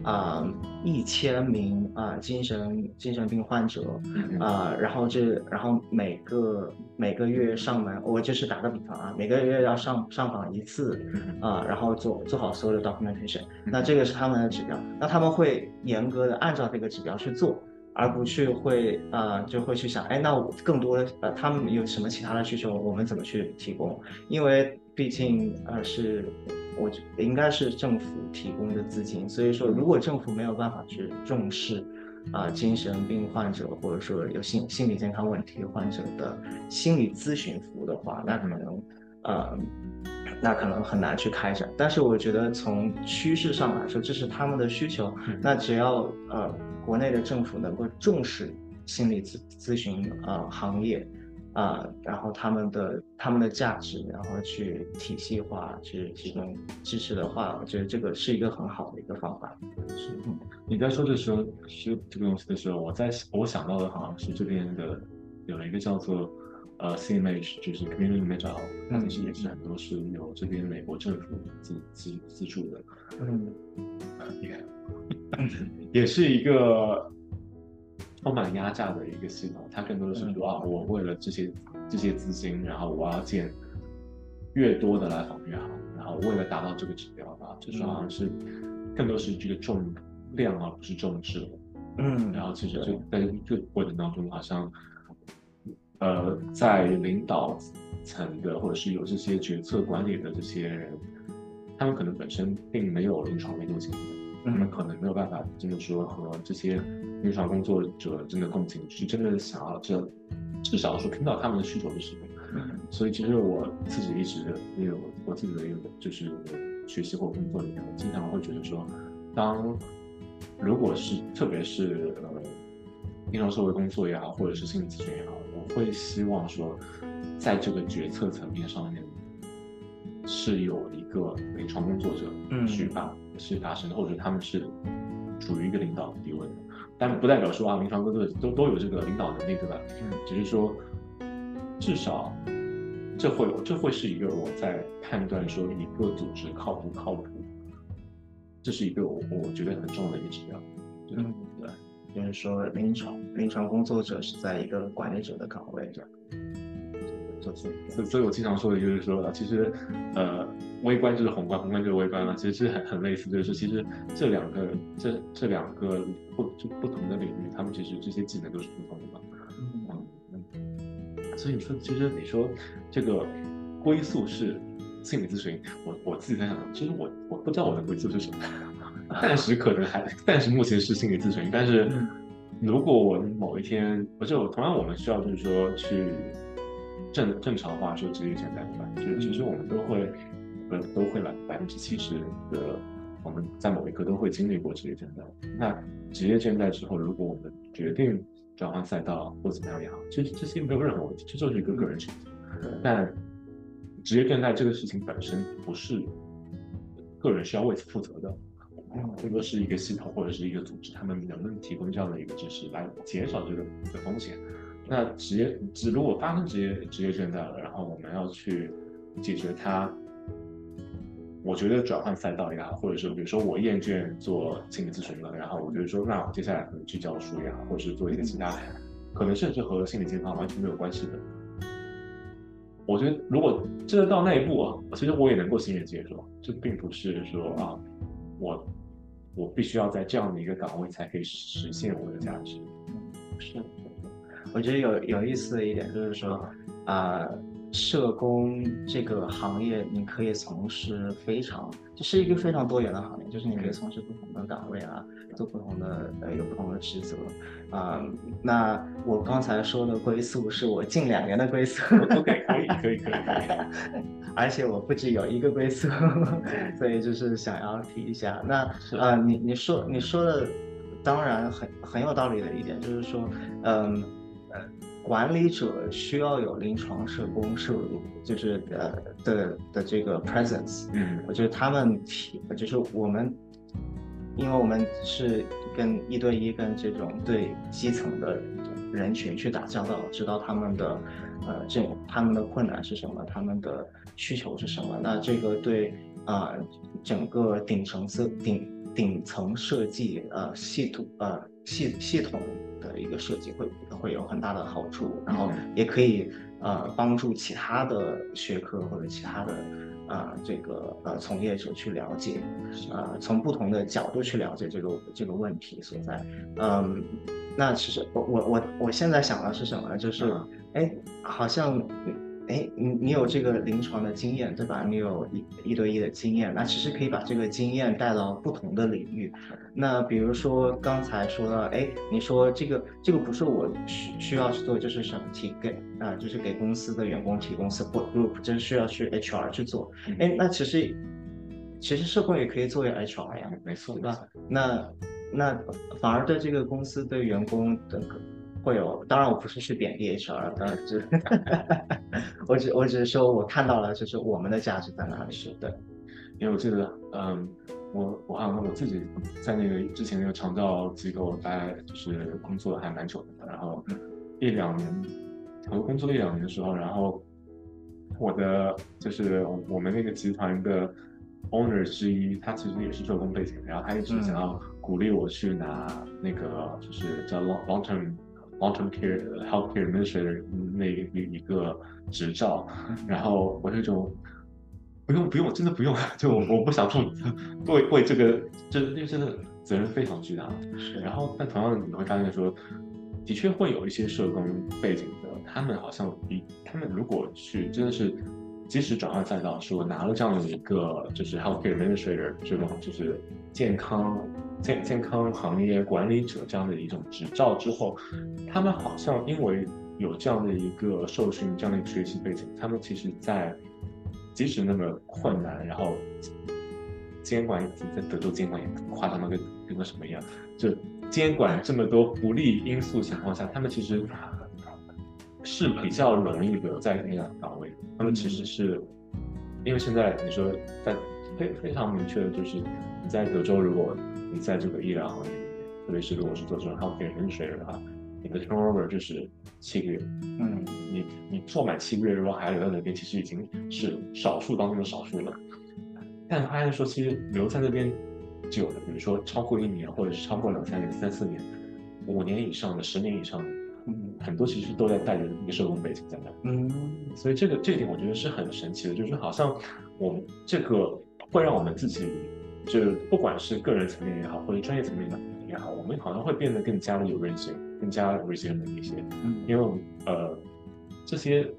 Speaker 2: 啊，一千名啊精神精神病患者啊，然后这然后每个每个月上门，我就是打个比方啊，每个月要上上访一次啊，然后做做好所有的 documentation，那这个是他们的指标，那他们会严格的按照这个指标去做，而不去会啊就会去想，哎，那我更多的呃他们有什么其他的需求，我们怎么去提供？因为毕竟呃是。我应该是政府提供的资金，所以说如果政府没有办法去重视啊精神病患者或者说有心心理健康问题患者的心理咨询服务的话，那可能呃那可能很难去开展。但是我觉得从趋势上来说，这是他们的需求。那只要呃国内的政府能够重视心理咨咨询呃行业。啊，然后他们的他们的价值，然后去体系化去提供支持的话，我觉得这个是一个很好的一个方法。
Speaker 1: 是，你在说的时候是这个东西的时候，我在我想到的好像是这边的有一个叫做呃 CMH，就是 Community Mental，它其实也是很多是由这边美国政府资资资助的。嗯，也 [laughs] 也是一个。充满压榨的一个系统，它更多的是说啊，我为了这些这些资金，然后我要建越多的来访越好，然后为了达到这个指标啊，就是好像是更多是这个重量而不是重质。嗯，然后其实就在这个过程当中，好像呃，在领导层的或者是有这些决策管理的这些人，他们可能本身并没有临床研究经验。他们可能没有办法真的说和这些临床工作者真的共情，是真的想要这至少说听到他们的需求是什么。[laughs] 所以其实我自己一直也有我自己的一个就是学习或工作里面，我经常会觉得说，当如果是特别是呃临床社会工作也好，或者是心理咨询也好，我会希望说在这个决策层面上面是有一个临床工作者去把。是达成的，或者他们是处于一个领导的地位的，但不代表说啊，临床工作者都都有这个领导能力，对吧？嗯，只是说，至少这会这会是一个我在判断说一个组织靠不靠谱，这是一个我我觉得很重要的一个指标。
Speaker 2: 嗯，对，就是说临床临床工作者是在一个管理者的岗位上。
Speaker 1: 所以，所以我经常说的就是说，其实，呃，微观就是宏观，宏观就是微观了，其实是很很类似，就是其实这两个这这两个不就不同的领域，他们其实这些技能都是不同的嘛。嗯嗯。所以你说，其实你说这个归宿是心理咨询，我我自己在想，其实我我不知道我的归宿是什么，暂时可能还暂时目前是心理咨询，但是如果我某一天，不是我同样我们需要就是说去。正正常话说职业倦怠对吧？就是其实我们都会，呃，都会来百分之七十的，我们在某一刻都会经历过职业倦怠。那职业倦怠之后，如果我们决定转换赛道或怎么样也好，其实这些没有任何问题，这就是一个个人选择。但职业倦怠这个事情本身不是个人需要为此负责的，更多是一个系统或者是一个组织，他们能不能提供这样的一个知识来减少这个的风险。那职业职如果发生职业职业倦怠了，然后我们要去解决它，我觉得转换赛道也好，或者说比如说我厌倦做心理咨询了，然后我觉得说那我接下来可能去教书也好，或者是做一些其他，可能甚至和心理健康完全没有关系的。我觉得如果真的到那一步啊，其实我也能够欣然接受，这并不是说啊，我我必须要在这样的一个岗位才可以实现我的价值，
Speaker 2: 是。我觉得有有意思的一点就是说，啊，社工这个行业你可以从事非常，就是一个非常多元的行业，就是你可以从事不同的岗位啊，做不同的呃有不同的职责，啊，那我刚才说的归宿是我近两年的归宿
Speaker 1: ，OK，可以可以可以，[laughs]
Speaker 2: 而且我不止有一个归宿，[laughs] 所以就是想要提一下，那啊，你你说你说的当然很很有道理的一点就是说，嗯。管理者需要有临床社工是，就是呃的的这个 presence。嗯，我觉得他们提，就是我们，因为我们是跟一对一跟这种对基层的人群去打交道，知道他们的呃这他们的困难是什么，他们的需求是什么。那这个对啊整个顶层设顶顶层设计呃系统呃系系统。的一个设计会会有很大的好处，然后也可以呃帮助其他的学科或者其他的啊这个呃从业者去了解，呃从不同的角度去了解这个这个问题所在。嗯，那其实我我我我现在想的是什么呢？就是哎，好像哎，你你有这个临床的经验，对吧？你有一一对一的经验，那其实可以把这个经验带到不同的领域。那比如说刚才说到，哎，你说这个这个不是我需需要去做，就是什么提给啊，就是给公司的员工提供 support group，这需要去 HR 去做。哎，那其实其实社工也可以作为 HR 呀，
Speaker 1: 没错，
Speaker 2: 对吧？那那反而对这个公司对员工的。会有，当然我不是去贬低 HR，当然 [laughs] 只，我只我只是说我看到了，就是我们的价值在哪里。是对，
Speaker 1: 因为我记得，嗯，我我好像我自己在那个之前那个长照机构大概就是工作还蛮久的，然后一两年，我工作一两年的时候，然后我的就是我们那个集团的 owner 之一，他其实也是做工背景，然后他一直想要鼓励我去拿那个就是叫 long long term。Long-term care healthcare administrator 那一一个执照，然后我那种不用不用，真的不用，[laughs] 就我我不想负 [laughs] 为为这个，这因为真的责任非常巨大。
Speaker 2: 是，
Speaker 1: 然后但同样的你会发现说，的确会有一些社工背景的，他们好像比他们如果去真的是即使转换赛道，说拿了这样的一个就是 healthcare administrator 这种就是健康。健健康行业管理者这样的一种执照之后，他们好像因为有这样的一个受训、这样的一个学习背景，他们其实，在即使那么困难，然后监管在德州监管也夸张到跟跟个什么一样，就监管这么多不利因素情况下，他们其实是比较容易留在那个岗位。他们其实是因为现在你说在非非常明确的就是你。在德州，如果你在这个医疗行业里面，特别是如果是做这种 healthcare administrator 的话，你的 turnover 就是七个月。
Speaker 2: 嗯，
Speaker 1: 你你做满七个月，如果还留在那边，其实已经是少数当中的少数了。但他还说，其实留在那边久的，比如说超过一年，或者是超过两三年、三四年、五年以上的、十年以上的，嗯，很多其实都在带着一个社工背景在那。
Speaker 2: 嗯，
Speaker 1: 所以这个这一点我觉得是很神奇的，就是好像我们这个会让我们自己。就不管是个人层面也好，或者专业层面的也好，我们好像会变得更加的有韧性，更加 resilient 一些。嗯，因为呃，这些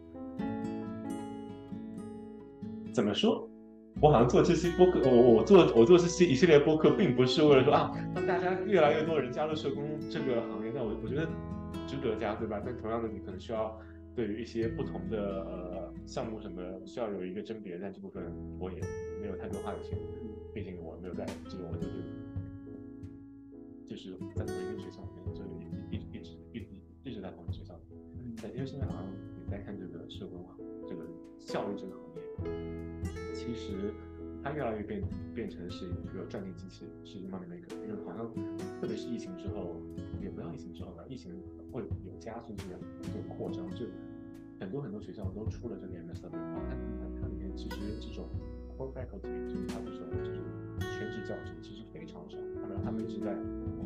Speaker 1: 怎么说？我好像做这些播客，我我做我做这些一系列播客，并不是为了说啊，让大家越来越多人加入社工这个行业。那我我觉得值得加，对吧？但同样的，你可能需要对于一些不同的呃项目什么，需要有一个甄别。但这部分我也没有太多话语权。毕竟我没有在这个，我就是就是在同一个学校里面，就一一一直一直一直在同一个学校里面。但因为现在好像你在看这个社工这个效率这个行业，其实它越来越变变成是一个赚钱机器，是一个 money maker。因为好像特别是疫情之后，也不要疫情之后吧，疫情会有加速这个这个扩张，就很多很多学校都出了这个 MSW，它它里面其实这种。Core faculty 就是他这种就是全职教师其实非常少，然后他们一直在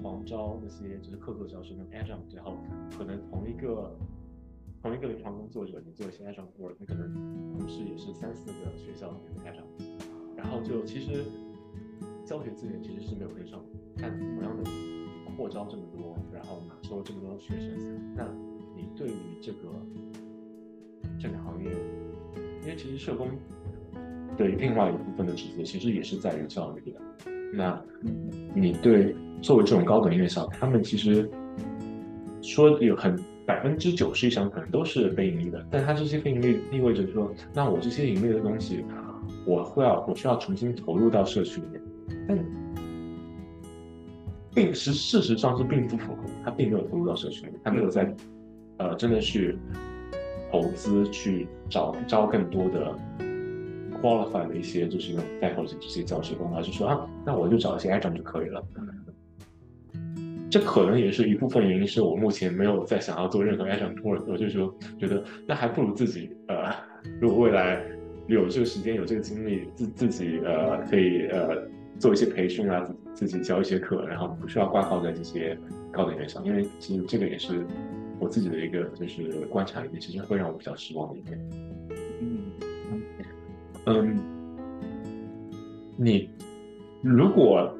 Speaker 1: 狂招那些就是客座教师，那种 adjunct，然后可能同一个同一个临床工作者，你做一些 adjunct work，你可能同时也是三四个学校里面的 adjunct，然后就其实教学资源其实是没有跟上，但同样的扩招这么多，然后收这么多学生，那你对于这个这个行业，因为其实社工。对另外一部分的职责，其实也是在于教育的。那，你对作为这种高等院校，他们其实说有很百分之九十以上可能都是非盈利的，但他这些非盈利意味着说，那我这些盈利的东西，我会要我需要重新投入到社区里面，但并是事实上是并不符合，他并没有投入到社区里面，他没有在呃真的去投资去找招更多的。Qualify 的一些就是用带后的这些教师工，而是说啊，那我就找一些 agent 就可以了。这可能也是一部分原因，是我目前没有再想要做任何 agent work。我就说觉得那还不如自己呃，如果未来有这个时间有这个精力，自自己呃可以呃做一些培训啊，自己教一些课，然后不需要挂靠在这些高等院校，因为其实这个也是我自己的一个就是观察里面，其实会让我比较失望的一点。嗯，你如果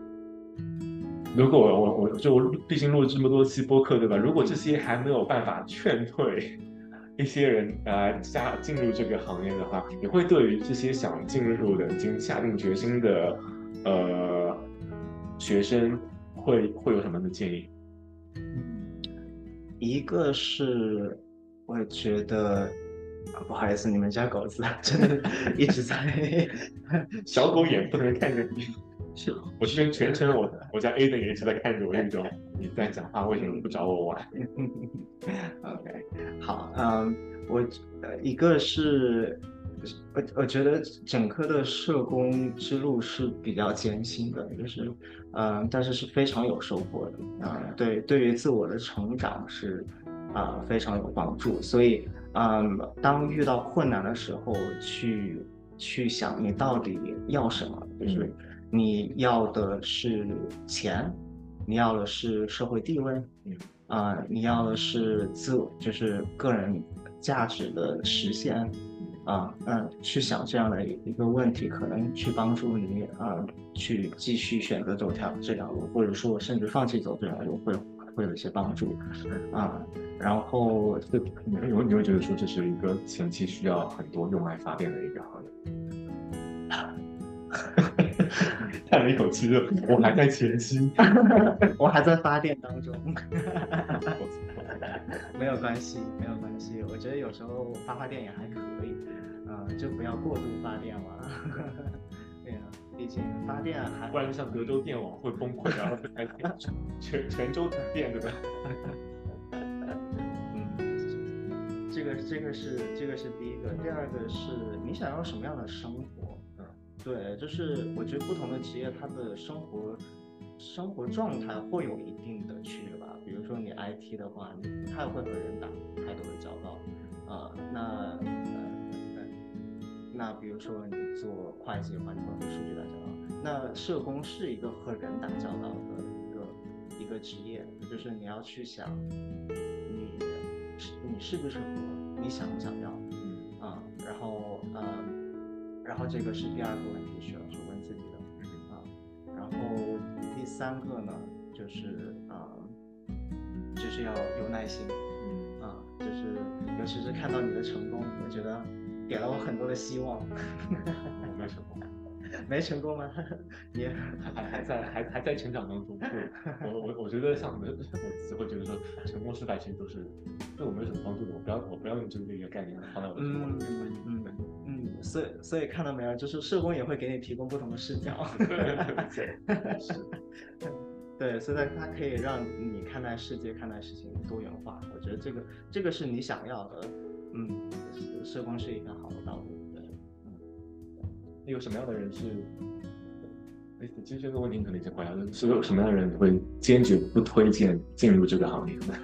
Speaker 1: 如果我我就毕竟录了这么多期播客，对吧？如果这些还没有办法劝退一些人啊加进入这个行业的话，你会对于这些想进入的、已经下定决心的呃学生，会会有什么样的建议？
Speaker 2: 一个是，我觉得，不好意思，你们家狗子真的一直在，[laughs]
Speaker 1: 小狗眼不能看着你。是我这边全程，我我家 A 的也一直在看着我，那种你在讲话，为什么不找我玩？[laughs]
Speaker 2: OK，好，嗯，我呃，一个是，我我觉得整个的社工之路是比较艰辛的，就是，嗯，但是是非常有收获的，啊，对，对于自我的成长是，啊，非常有帮助，所以，嗯，当遇到困难的时候，去去想你到底要什么，就是。你要的是钱，你要的是社会地位，啊，你要的是自我，就是个人价值的实现，啊，嗯，去想这样的一个问题，可能去帮助你啊，去继续选择走条这条路，或者说甚至放弃走这条路，会会有一些帮助，啊，然后
Speaker 1: 就你会你会觉得说这是一个前期需要很多用爱发电的一个行业。[laughs] 叹了一口气，我还在前期，[laughs]
Speaker 2: 我还在发电当中。没有关系，没有关系。我觉得有时候发发电也还可以，呃，就不要过度发电嘛。发电还 [laughs]
Speaker 1: 不然就像德州电网会崩溃，然后全全州停电，对吧？[laughs]
Speaker 2: 嗯，这个这个是这个是第一个，第二个是你想要什么样的生活？嗯对，就是我觉得不同的职业，他的生活生活状态会有一定的区别吧。比如说你 IT 的话，你不太会和人打太多的交道，啊，那呃那比如说你做会计的话，你会和数据打交道。那社工是一个和人打交道的一个一个职业，就是你要去想，你你适不适合，你想不想要，啊，然后嗯。然后这个是第二个问题，需要去问自己的啊。然后第三个呢，就是啊，就是要有耐心，嗯啊，就是尤其是看到你的成功，我觉得给了我很多的希望。
Speaker 1: 没成功，[laughs]
Speaker 2: 没成功吗？[laughs]
Speaker 1: 你还还在还还在成长当中。我我我觉得像我我只会觉得说成功失败其实都是对我没有什么帮助的。我不要我不要用这个一个概念放在我的生活里面。嗯
Speaker 2: 嗯。所以，所以看到没有，就是社工也会给你提供不同的视角。对，所以它可以让你看待世界、看待事情多元化。我觉得这个，这个是你想要的。嗯，社工是一条好的道路。对，嗯。
Speaker 1: 有什么样的人是？哎，其实这个问题可能已经回答了。是有什么样的人会坚决不推荐进入这个行业
Speaker 2: 呢？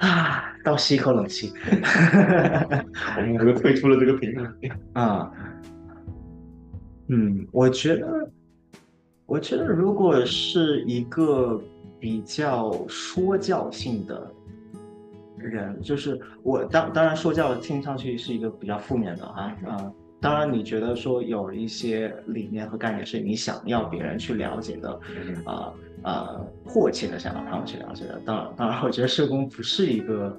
Speaker 2: [laughs] 啊。倒吸一口冷气，
Speaker 1: 我们两个退出了这个平台 [laughs]
Speaker 2: 啊。嗯，我觉得，我觉得如果是一个比较说教性的人，就是我当当然说教听上去是一个比较负面的啊啊。当然，你觉得说有一些理念和概念是你想要别人去了解的，啊啊，迫切的想要他们去了解的。当然，当然，我觉得社工不是一个。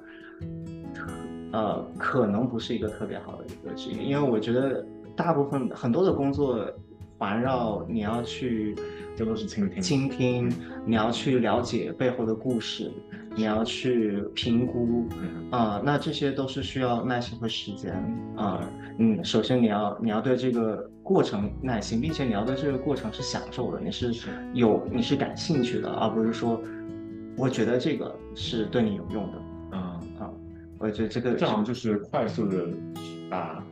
Speaker 2: 呃，可能不是一个特别好的一个职业，因为我觉得大部分很多的工作环绕你要去，
Speaker 1: 这都是倾听，
Speaker 2: 倾听，你要去了解背后的故事，你要去评估，啊，那这些都是需要耐心和时间啊。嗯，首先你要你要对这个过程耐心，并且你要对这个过程是享受的，你是有你是感兴趣的，而不是说我觉得这个是对你有用的。我觉得这个
Speaker 1: 这好像就是快速的把，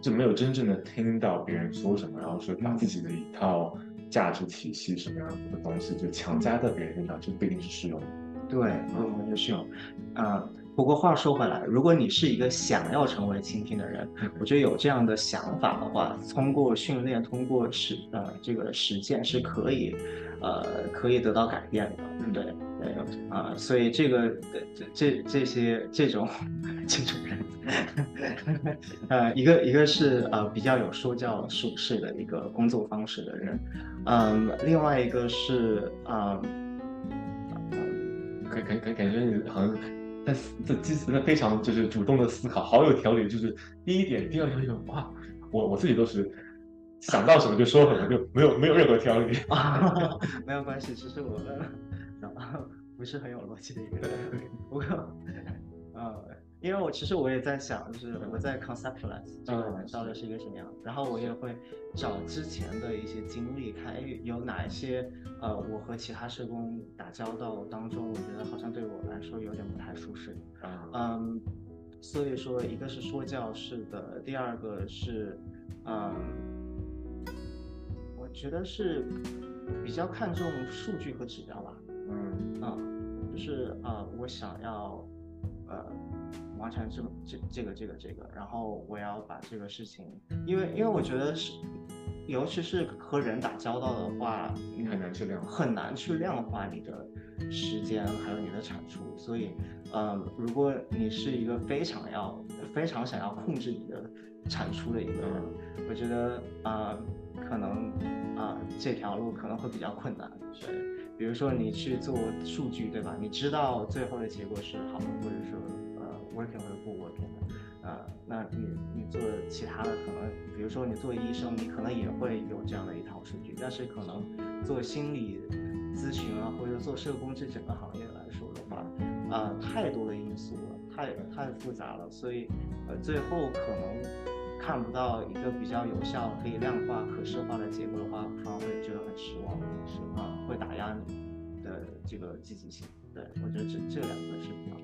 Speaker 1: 就没有真正的听到别人说什么，然后说把自己的一套价值体系什么样的东西就强加在别人身上，这不一定是适用的。
Speaker 2: 对，不一定适用。啊，不过话说回来，如果你是一个想要成为倾听的人，我觉得有这样的想法的话，通过训练，通过实呃这个实践是可以，呃可以得到改变的，对。没有啊，所以这个这这这些这种这种人，呃，一个一个是呃比较有说教属事的一个工作方式的人，嗯，另外一个是啊，
Speaker 1: 感感感感觉你好像在在积在非常就是主动的思考，好有条理。就是第一点，第二点有哇，我我自己都是想到什么就说什么，就没有没有任何条理
Speaker 2: 啊，[laughs] 没有关系。其实我不是很有逻辑的一个人，不过呃，因为我其实我也在想，就是我在 conceptualize 这个人到底是一个什么样，然后我也会找之前的一些经历，看哎有哪一些呃我和其他社工打交道当中，我觉得好像对我来说有点不太舒适。嗯，所以说一个是说教式的，第二个是嗯，我觉得是比较看重数据和指标吧。嗯啊，就是啊，我想要呃。完成这这这个这个这个，然后我要把这个事情，因为因为我觉得是，尤其是和人打交道的话，你
Speaker 1: 很难去量
Speaker 2: 很难去量化你的时间还有你的产出，所以，呃，如果你是一个非常要非常想要控制你的产出的一个人，我觉得啊，可能啊这条路可能会比较困难。对，比如说你去做数据，对吧？你知道最后的结果是好的，或者说。Working 或者不 working 的，呃，那你你做其他的可能，比如说你做医生，你可能也会有这样的一套数据，但是可能做心理咨询啊，或者做社工这整个行业来说的话，啊，太多的因素了，太太复杂了，所以呃，最后可能看不到一个比较有效、可以量化、可视化的结果的话，反而会觉得很失望，是啊，会打压你的这个积极性。对我觉得这这两个是比较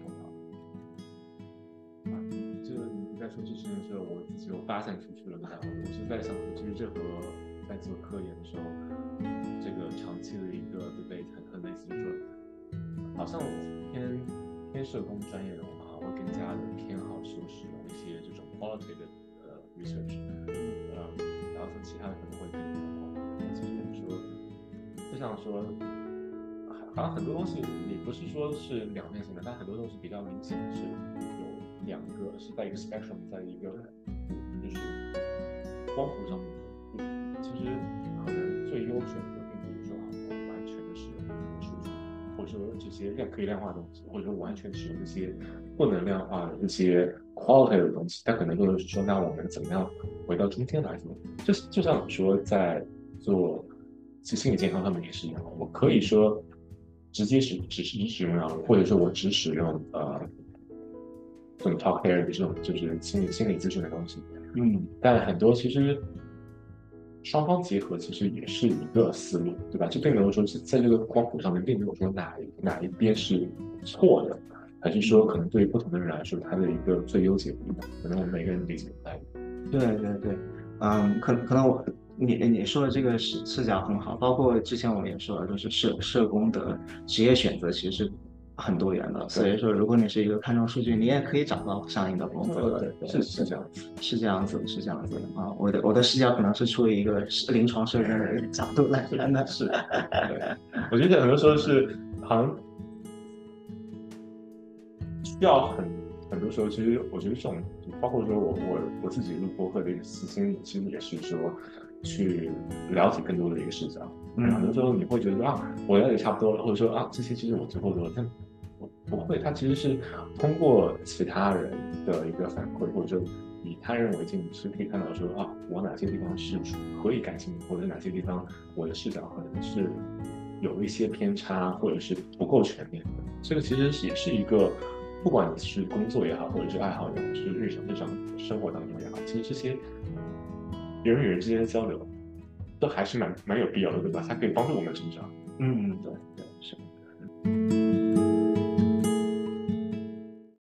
Speaker 2: 啊，就你在。
Speaker 1: 说这事情的时候，我自己又发散出去了嘛。我是在想，其实这和在做科研的时候，这个长期的一个 debate 很类似，就是说，好像偏偏社工专业的话，会更加的偏好说使用一些这种 quality 的呃 research，呃，然后从其他的可能会更加广。其实说，就像说，好像很多东西你不是说是两面性的，但很多东西比较明显是。两个是在一个 spectrum，在一个就是光谱上面。其实可能最优选择并不是说完全的使用数据，或者说这些量可以量化的东西，或者说完全使用这些不能量化的这些 quality 的东西。它可能更多是说，那我们怎么样回到中间来做？就就像你说，在做其心理健康上面也是一样，我可以说直接使只是使用药物，或者说我只使用呃。这种 talk therapy 这种就是心理心理咨询的东西，嗯，但很多其实双方结合其实也是一个思路，对吧？就并没有说是在这个光谱上面，并没有说哪哪一边是错的，还是说可能对于不同的人来说，他的一个最优解可能我们每个人理解不太一
Speaker 2: 样。对对对，嗯，可可能我你你说的这个视视角很好，包括之前我们也说了，就是社社工的职业选择其实是。很多元的，所以说，如果你是一个看重数据，你也可以找到相应的工作。
Speaker 1: 对，是是这样子，
Speaker 2: 是这样子，是这样子啊。我的我的视角可能是出于一个临床社工的角度来看的。
Speaker 1: 是，对，我觉得很多时候是好像需要很很多时候，其实我觉得这种，包括说我我我自己录播客的一个私心，其实也是说去了解更多的一个视角。嗯，很多时候你会觉得啊，我了解差不多了，或者说啊，这些其实我最后都，但不不会，它其实是通过其他人的一个反馈，或者说以他人为镜，是可以看到说啊，我哪些地方是可以改进，或者哪些地方我的视角可能是有一些偏差，或者是不够全面的。这个其实也是一个，不管你是工作也好，或者是爱好也好，是日常日常生活当中也好，其实这些人与人之间的交流。都还是蛮蛮有必要的，对吧？它可以帮助我们成长。
Speaker 2: 嗯，对对是。